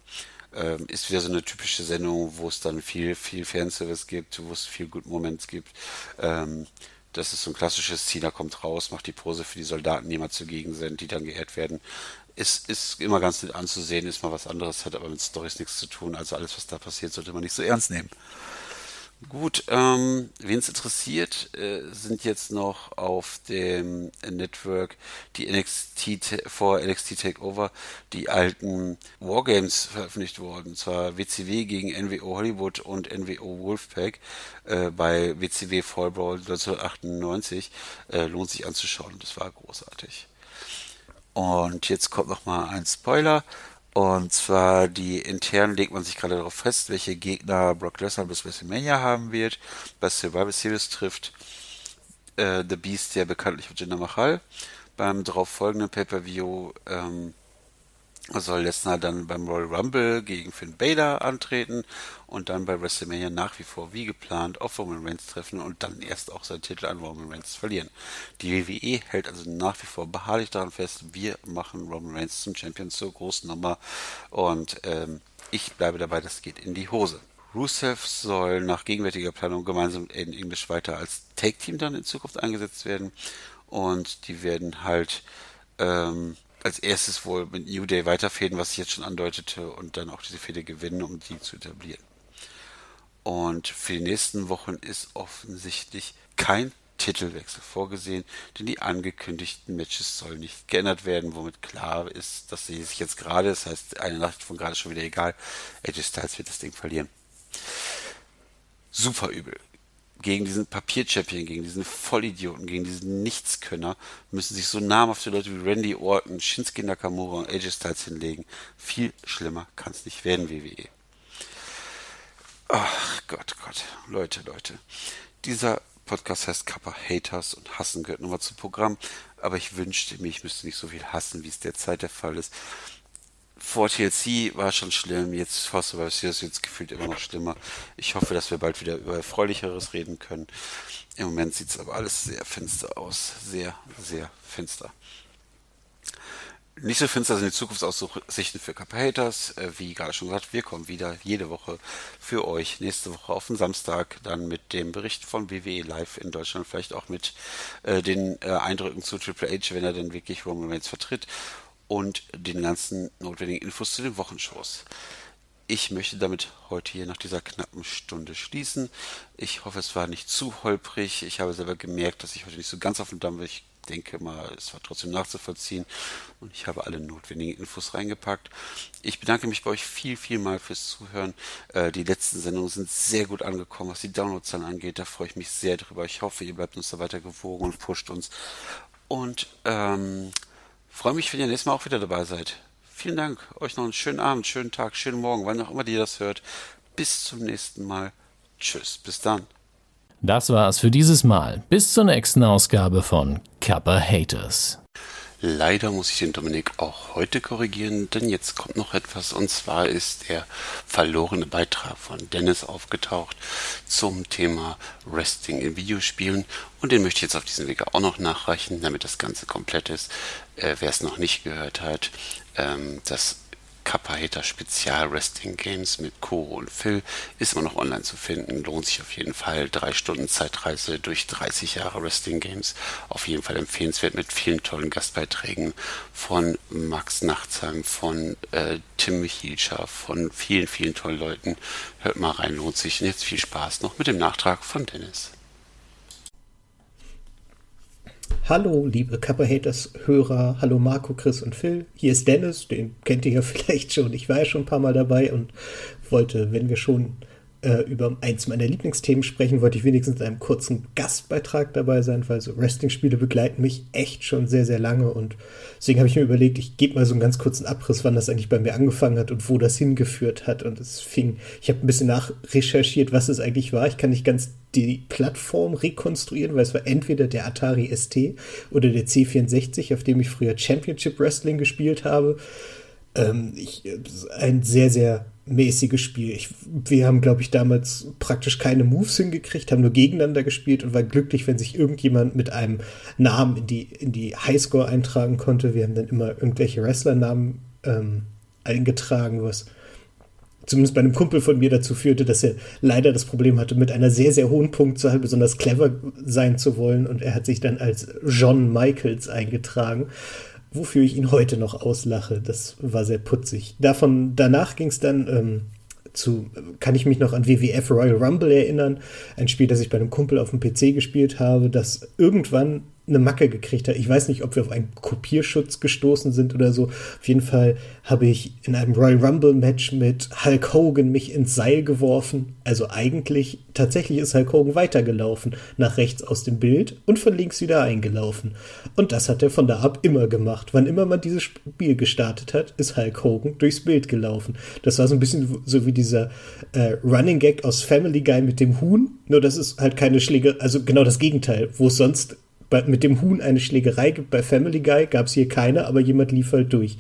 Ähm, ist wieder so eine typische Sendung, wo es dann viel, viel Fanservice gibt, wo es viel Good Moments gibt. Ähm, das ist so ein klassisches Cena kommt raus, macht die Pose für die Soldaten, die mal zugegen sind, die dann geehrt werden. Ist, ist immer ganz nett anzusehen, ist mal was anderes, hat aber mit Stories nichts zu tun. Also alles, was da passiert, sollte man nicht so ernst nehmen. Gut, ähm, wen es interessiert, äh, sind jetzt noch auf dem Network die NXT vor NXT Takeover die alten Wargames veröffentlicht worden. Und zwar WCW gegen NWO Hollywood und NWO Wolfpack äh, bei WCW Fall Brawl 1998. Äh, lohnt sich anzuschauen. Das war großartig. Und jetzt kommt noch mal ein Spoiler. Und zwar die intern legt man sich gerade darauf fest, welche Gegner Brock Lesnar bis WrestleMania haben wird. Bei Survivor Series trifft äh, The Beast ja bekanntlich auf Jinder Mahal. Beim darauf folgenden Pay-Per-View ähm, soll Lesnar dann beim Royal Rumble gegen Finn Balor antreten und dann bei WrestleMania nach wie vor wie geplant auf Roman Reigns treffen und dann erst auch seinen Titel an Roman Reigns verlieren. Die WWE hält also nach wie vor beharrlich daran fest, wir machen Roman Reigns zum Champion zur großen Nummer und ähm, ich bleibe dabei, das geht in die Hose. Rusev soll nach gegenwärtiger Planung gemeinsam mit Aiden English weiter als Take-Team dann in Zukunft eingesetzt werden und die werden halt ähm, als erstes wohl mit New Day weiterfäden, was ich jetzt schon andeutete, und dann auch diese Fehde gewinnen, um die zu etablieren. Und für die nächsten Wochen ist offensichtlich kein Titelwechsel vorgesehen, denn die angekündigten Matches sollen nicht geändert werden, womit klar ist, dass sie sich jetzt gerade, das heißt eine Nacht von gerade schon wieder egal, AJ Styles wird das Ding verlieren. Super übel gegen diesen Papier-Champion, gegen diesen Vollidioten, gegen diesen Nichtskönner, müssen sich so namhafte Leute wie Randy Orton, Shinsuke Nakamura und AJ Styles hinlegen. Viel schlimmer kann es nicht werden, WWE. Ach Gott, Gott, Leute, Leute. Dieser Podcast heißt Kappa Haters und Hassen gehört nochmal zum Programm, aber ich wünschte mir, ich müsste nicht so viel hassen, wie es derzeit der Fall ist vor TLC war schon schlimm, jetzt vor Survivor Series jetzt gefühlt immer noch schlimmer. Ich hoffe, dass wir bald wieder über Erfreulicheres reden können. Im Moment sieht es aber alles sehr finster aus. Sehr, sehr finster. Nicht so finster sind die Zukunftsaussichten für Kappa Haters. Äh, wie gerade schon gesagt, wir kommen wieder jede Woche für euch. Nächste Woche auf den Samstag dann mit dem Bericht von WWE Live in Deutschland. Vielleicht auch mit äh, den äh, Eindrücken zu Triple H, wenn er denn wirklich Roman Reigns vertritt und den ganzen notwendigen Infos zu den Wochenshows. Ich möchte damit heute hier nach dieser knappen Stunde schließen. Ich hoffe, es war nicht zu holprig. Ich habe selber gemerkt, dass ich heute nicht so ganz auf dem Damm bin. Ich denke mal, es war trotzdem nachzuvollziehen und ich habe alle notwendigen Infos reingepackt. Ich bedanke mich bei euch viel, viel mal fürs Zuhören. Äh, die letzten Sendungen sind sehr gut angekommen, was die Downloadzahlen angeht. Da freue ich mich sehr drüber. Ich hoffe, ihr bleibt uns da weiter gewogen und pusht uns. Und ähm, Freue mich, wenn ihr nächstes Mal auch wieder dabei seid. Vielen Dank. Euch noch einen schönen Abend, schönen Tag, schönen Morgen, wann auch immer ihr das hört. Bis zum nächsten Mal. Tschüss. Bis dann. Das war's für dieses Mal. Bis zur nächsten Ausgabe von Kappa Haters. Leider muss ich den Dominik auch heute korrigieren, denn jetzt kommt noch etwas und zwar ist der verlorene Beitrag von Dennis aufgetaucht zum Thema Resting in Videospielen und den möchte ich jetzt auf diesem Weg auch noch nachreichen, damit das Ganze komplett ist. Äh, Wer es noch nicht gehört hat, ähm, das Kappa Hater Spezial Wrestling Games mit Koro und Phil ist immer noch online zu finden. Lohnt sich auf jeden Fall. Drei Stunden Zeitreise durch 30 Jahre Wrestling Games. Auf jeden Fall empfehlenswert mit vielen tollen Gastbeiträgen von Max Nachtsheim, von äh, Tim Hielscher, von vielen, vielen tollen Leuten. Hört mal rein, lohnt sich. Und jetzt viel Spaß noch mit dem Nachtrag von Dennis. Hallo, liebe Kappa-Haters-Hörer. Hallo Marco, Chris und Phil. Hier ist Dennis, den kennt ihr ja vielleicht schon. Ich war ja schon ein paar Mal dabei und wollte, wenn wir schon äh, über eins meiner Lieblingsthemen sprechen, wollte ich wenigstens in einem kurzen Gastbeitrag dabei sein, weil so Wrestling-Spiele begleiten mich echt schon sehr, sehr lange und deswegen habe ich mir überlegt, ich gebe mal so einen ganz kurzen Abriss, wann das eigentlich bei mir angefangen hat und wo das hingeführt hat und es fing, ich habe ein bisschen nachrecherchiert, was es eigentlich war. Ich kann nicht ganz die Plattform rekonstruieren, weil es war entweder der Atari ST oder der C64, auf dem ich früher Championship Wrestling gespielt habe. Ähm, ich, ein sehr, sehr mäßiges Spiel. Ich, wir haben, glaube ich, damals praktisch keine Moves hingekriegt, haben nur gegeneinander gespielt und waren glücklich, wenn sich irgendjemand mit einem Namen in die, in die Highscore eintragen konnte. Wir haben dann immer irgendwelche Wrestlernamen ähm, eingetragen, was zumindest bei einem Kumpel von mir dazu führte, dass er leider das Problem hatte, mit einer sehr, sehr hohen Punktzahl besonders clever sein zu wollen. Und er hat sich dann als John Michaels eingetragen, wofür ich ihn heute noch auslache. Das war sehr putzig. Davon, danach ging es dann ähm, zu, kann ich mich noch an WWF Royal Rumble erinnern, ein Spiel, das ich bei einem Kumpel auf dem PC gespielt habe, das irgendwann eine Macke gekriegt hat. Ich weiß nicht, ob wir auf einen Kopierschutz gestoßen sind oder so. Auf jeden Fall habe ich in einem Royal Rumble Match mit Hulk Hogan mich ins Seil geworfen. Also eigentlich, tatsächlich ist Hulk Hogan weitergelaufen, nach rechts aus dem Bild und von links wieder eingelaufen. Und das hat er von da ab immer gemacht. Wann immer man dieses Spiel gestartet hat, ist Hulk Hogan durchs Bild gelaufen. Das war so ein bisschen so wie dieser äh, Running Gag aus Family Guy mit dem Huhn. Nur das ist halt keine Schläge, also genau das Gegenteil, wo es sonst mit dem Huhn eine Schlägerei gibt. Bei Family Guy gab es hier keine, aber jemand lief halt durch.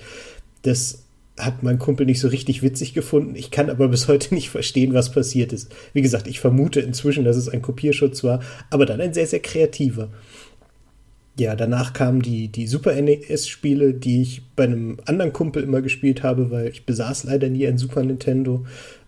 Das hat mein Kumpel nicht so richtig witzig gefunden. Ich kann aber bis heute nicht verstehen, was passiert ist. Wie gesagt, ich vermute inzwischen, dass es ein Kopierschutz war, aber dann ein sehr, sehr kreativer. Ja, danach kamen die, die Super NES-Spiele, die ich bei einem anderen Kumpel immer gespielt habe, weil ich besaß leider nie ein Super Nintendo.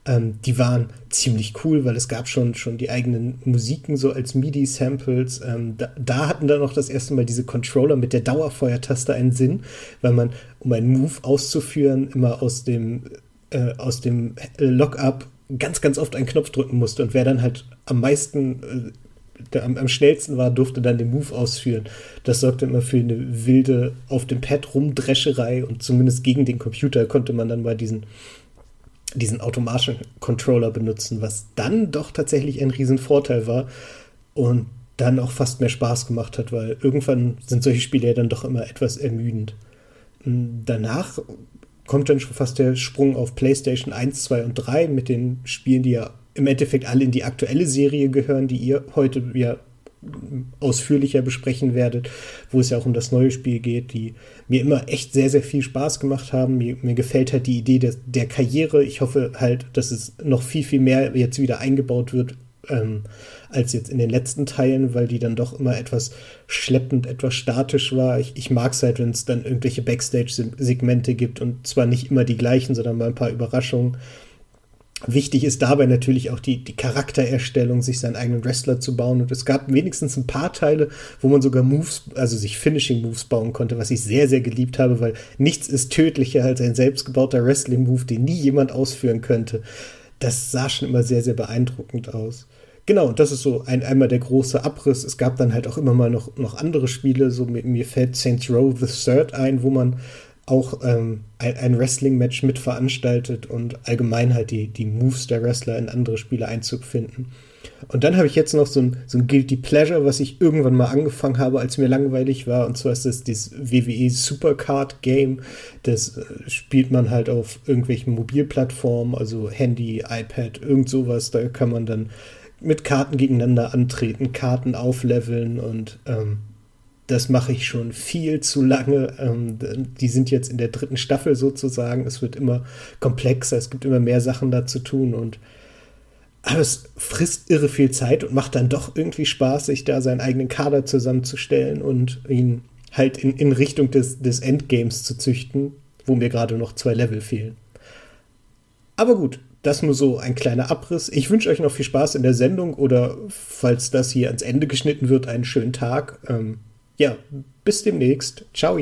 Ähm, die waren ziemlich cool, weil es gab schon, schon die eigenen Musiken so als MIDI-Samples. Ähm, da, da, hatten dann noch das erste Mal diese Controller mit der Dauerfeuertaste einen Sinn, weil man, um einen Move auszuführen, immer aus dem, äh, aus dem Lockup ganz, ganz oft einen Knopf drücken musste. Und wer dann halt am meisten, äh, am, am, schnellsten war, durfte dann den Move ausführen. Das sorgte immer für eine wilde auf dem Pad rumdrescherei und zumindest gegen den Computer konnte man dann mal diesen diesen automatischen Controller benutzen, was dann doch tatsächlich ein Riesenvorteil war und dann auch fast mehr Spaß gemacht hat, weil irgendwann sind solche Spiele ja dann doch immer etwas ermüdend. Danach kommt dann schon fast der Sprung auf PlayStation 1, 2 und 3 mit den Spielen, die ja im Endeffekt alle in die aktuelle Serie gehören, die ihr heute ja ausführlicher besprechen werdet, wo es ja auch um das neue Spiel geht, die mir immer echt sehr, sehr viel Spaß gemacht haben. Mir, mir gefällt halt die Idee der, der, Karriere. Ich hoffe halt, dass es noch viel, viel mehr jetzt wieder eingebaut wird ähm, als jetzt in den letzten Teilen, weil die dann doch immer etwas schleppend, etwas statisch war. Ich, ich mag es halt, wenn es dann irgendwelche Backstage-Segmente gibt und zwar nicht immer die gleichen, sondern mal ein paar Überraschungen. Wichtig ist dabei natürlich auch die, die Charaktererstellung, sich seinen eigenen Wrestler zu bauen. Und es gab wenigstens ein paar Teile, wo man sogar Moves, also sich Finishing Moves bauen konnte, was ich sehr, sehr geliebt habe, weil nichts ist tödlicher als ein selbstgebauter Wrestling-Move, den nie jemand ausführen könnte. Das sah schon immer sehr, sehr beeindruckend aus. Genau, und das ist so ein, einmal der große Abriss. Es gab dann halt auch immer mal noch, noch andere Spiele. So mir, mir fällt Saints Row the Third ein, wo man auch ähm, ein, Wrestling-Match mitveranstaltet und allgemein halt die, die Moves der Wrestler in andere Spiele Einzug finden. Und dann habe ich jetzt noch so ein, so ein Guilty Pleasure, was ich irgendwann mal angefangen habe, als mir langweilig war. Und zwar ist das dieses WWE Supercard Game. Das äh, spielt man halt auf irgendwelchen Mobilplattformen, also Handy, iPad, irgend sowas. Da kann man dann mit Karten gegeneinander antreten, Karten aufleveln und ähm, das mache ich schon viel zu lange. Ähm, die sind jetzt in der dritten Staffel sozusagen. Es wird immer komplexer, es gibt immer mehr Sachen da zu tun und aber es frisst irre viel Zeit und macht dann doch irgendwie Spaß, sich da seinen eigenen Kader zusammenzustellen und ihn halt in, in Richtung des, des Endgames zu züchten, wo mir gerade noch zwei Level fehlen. Aber gut, das nur so ein kleiner Abriss. Ich wünsche euch noch viel Spaß in der Sendung oder falls das hier ans Ende geschnitten wird, einen schönen Tag. Ähm, ja, bis demnächst. Ciao.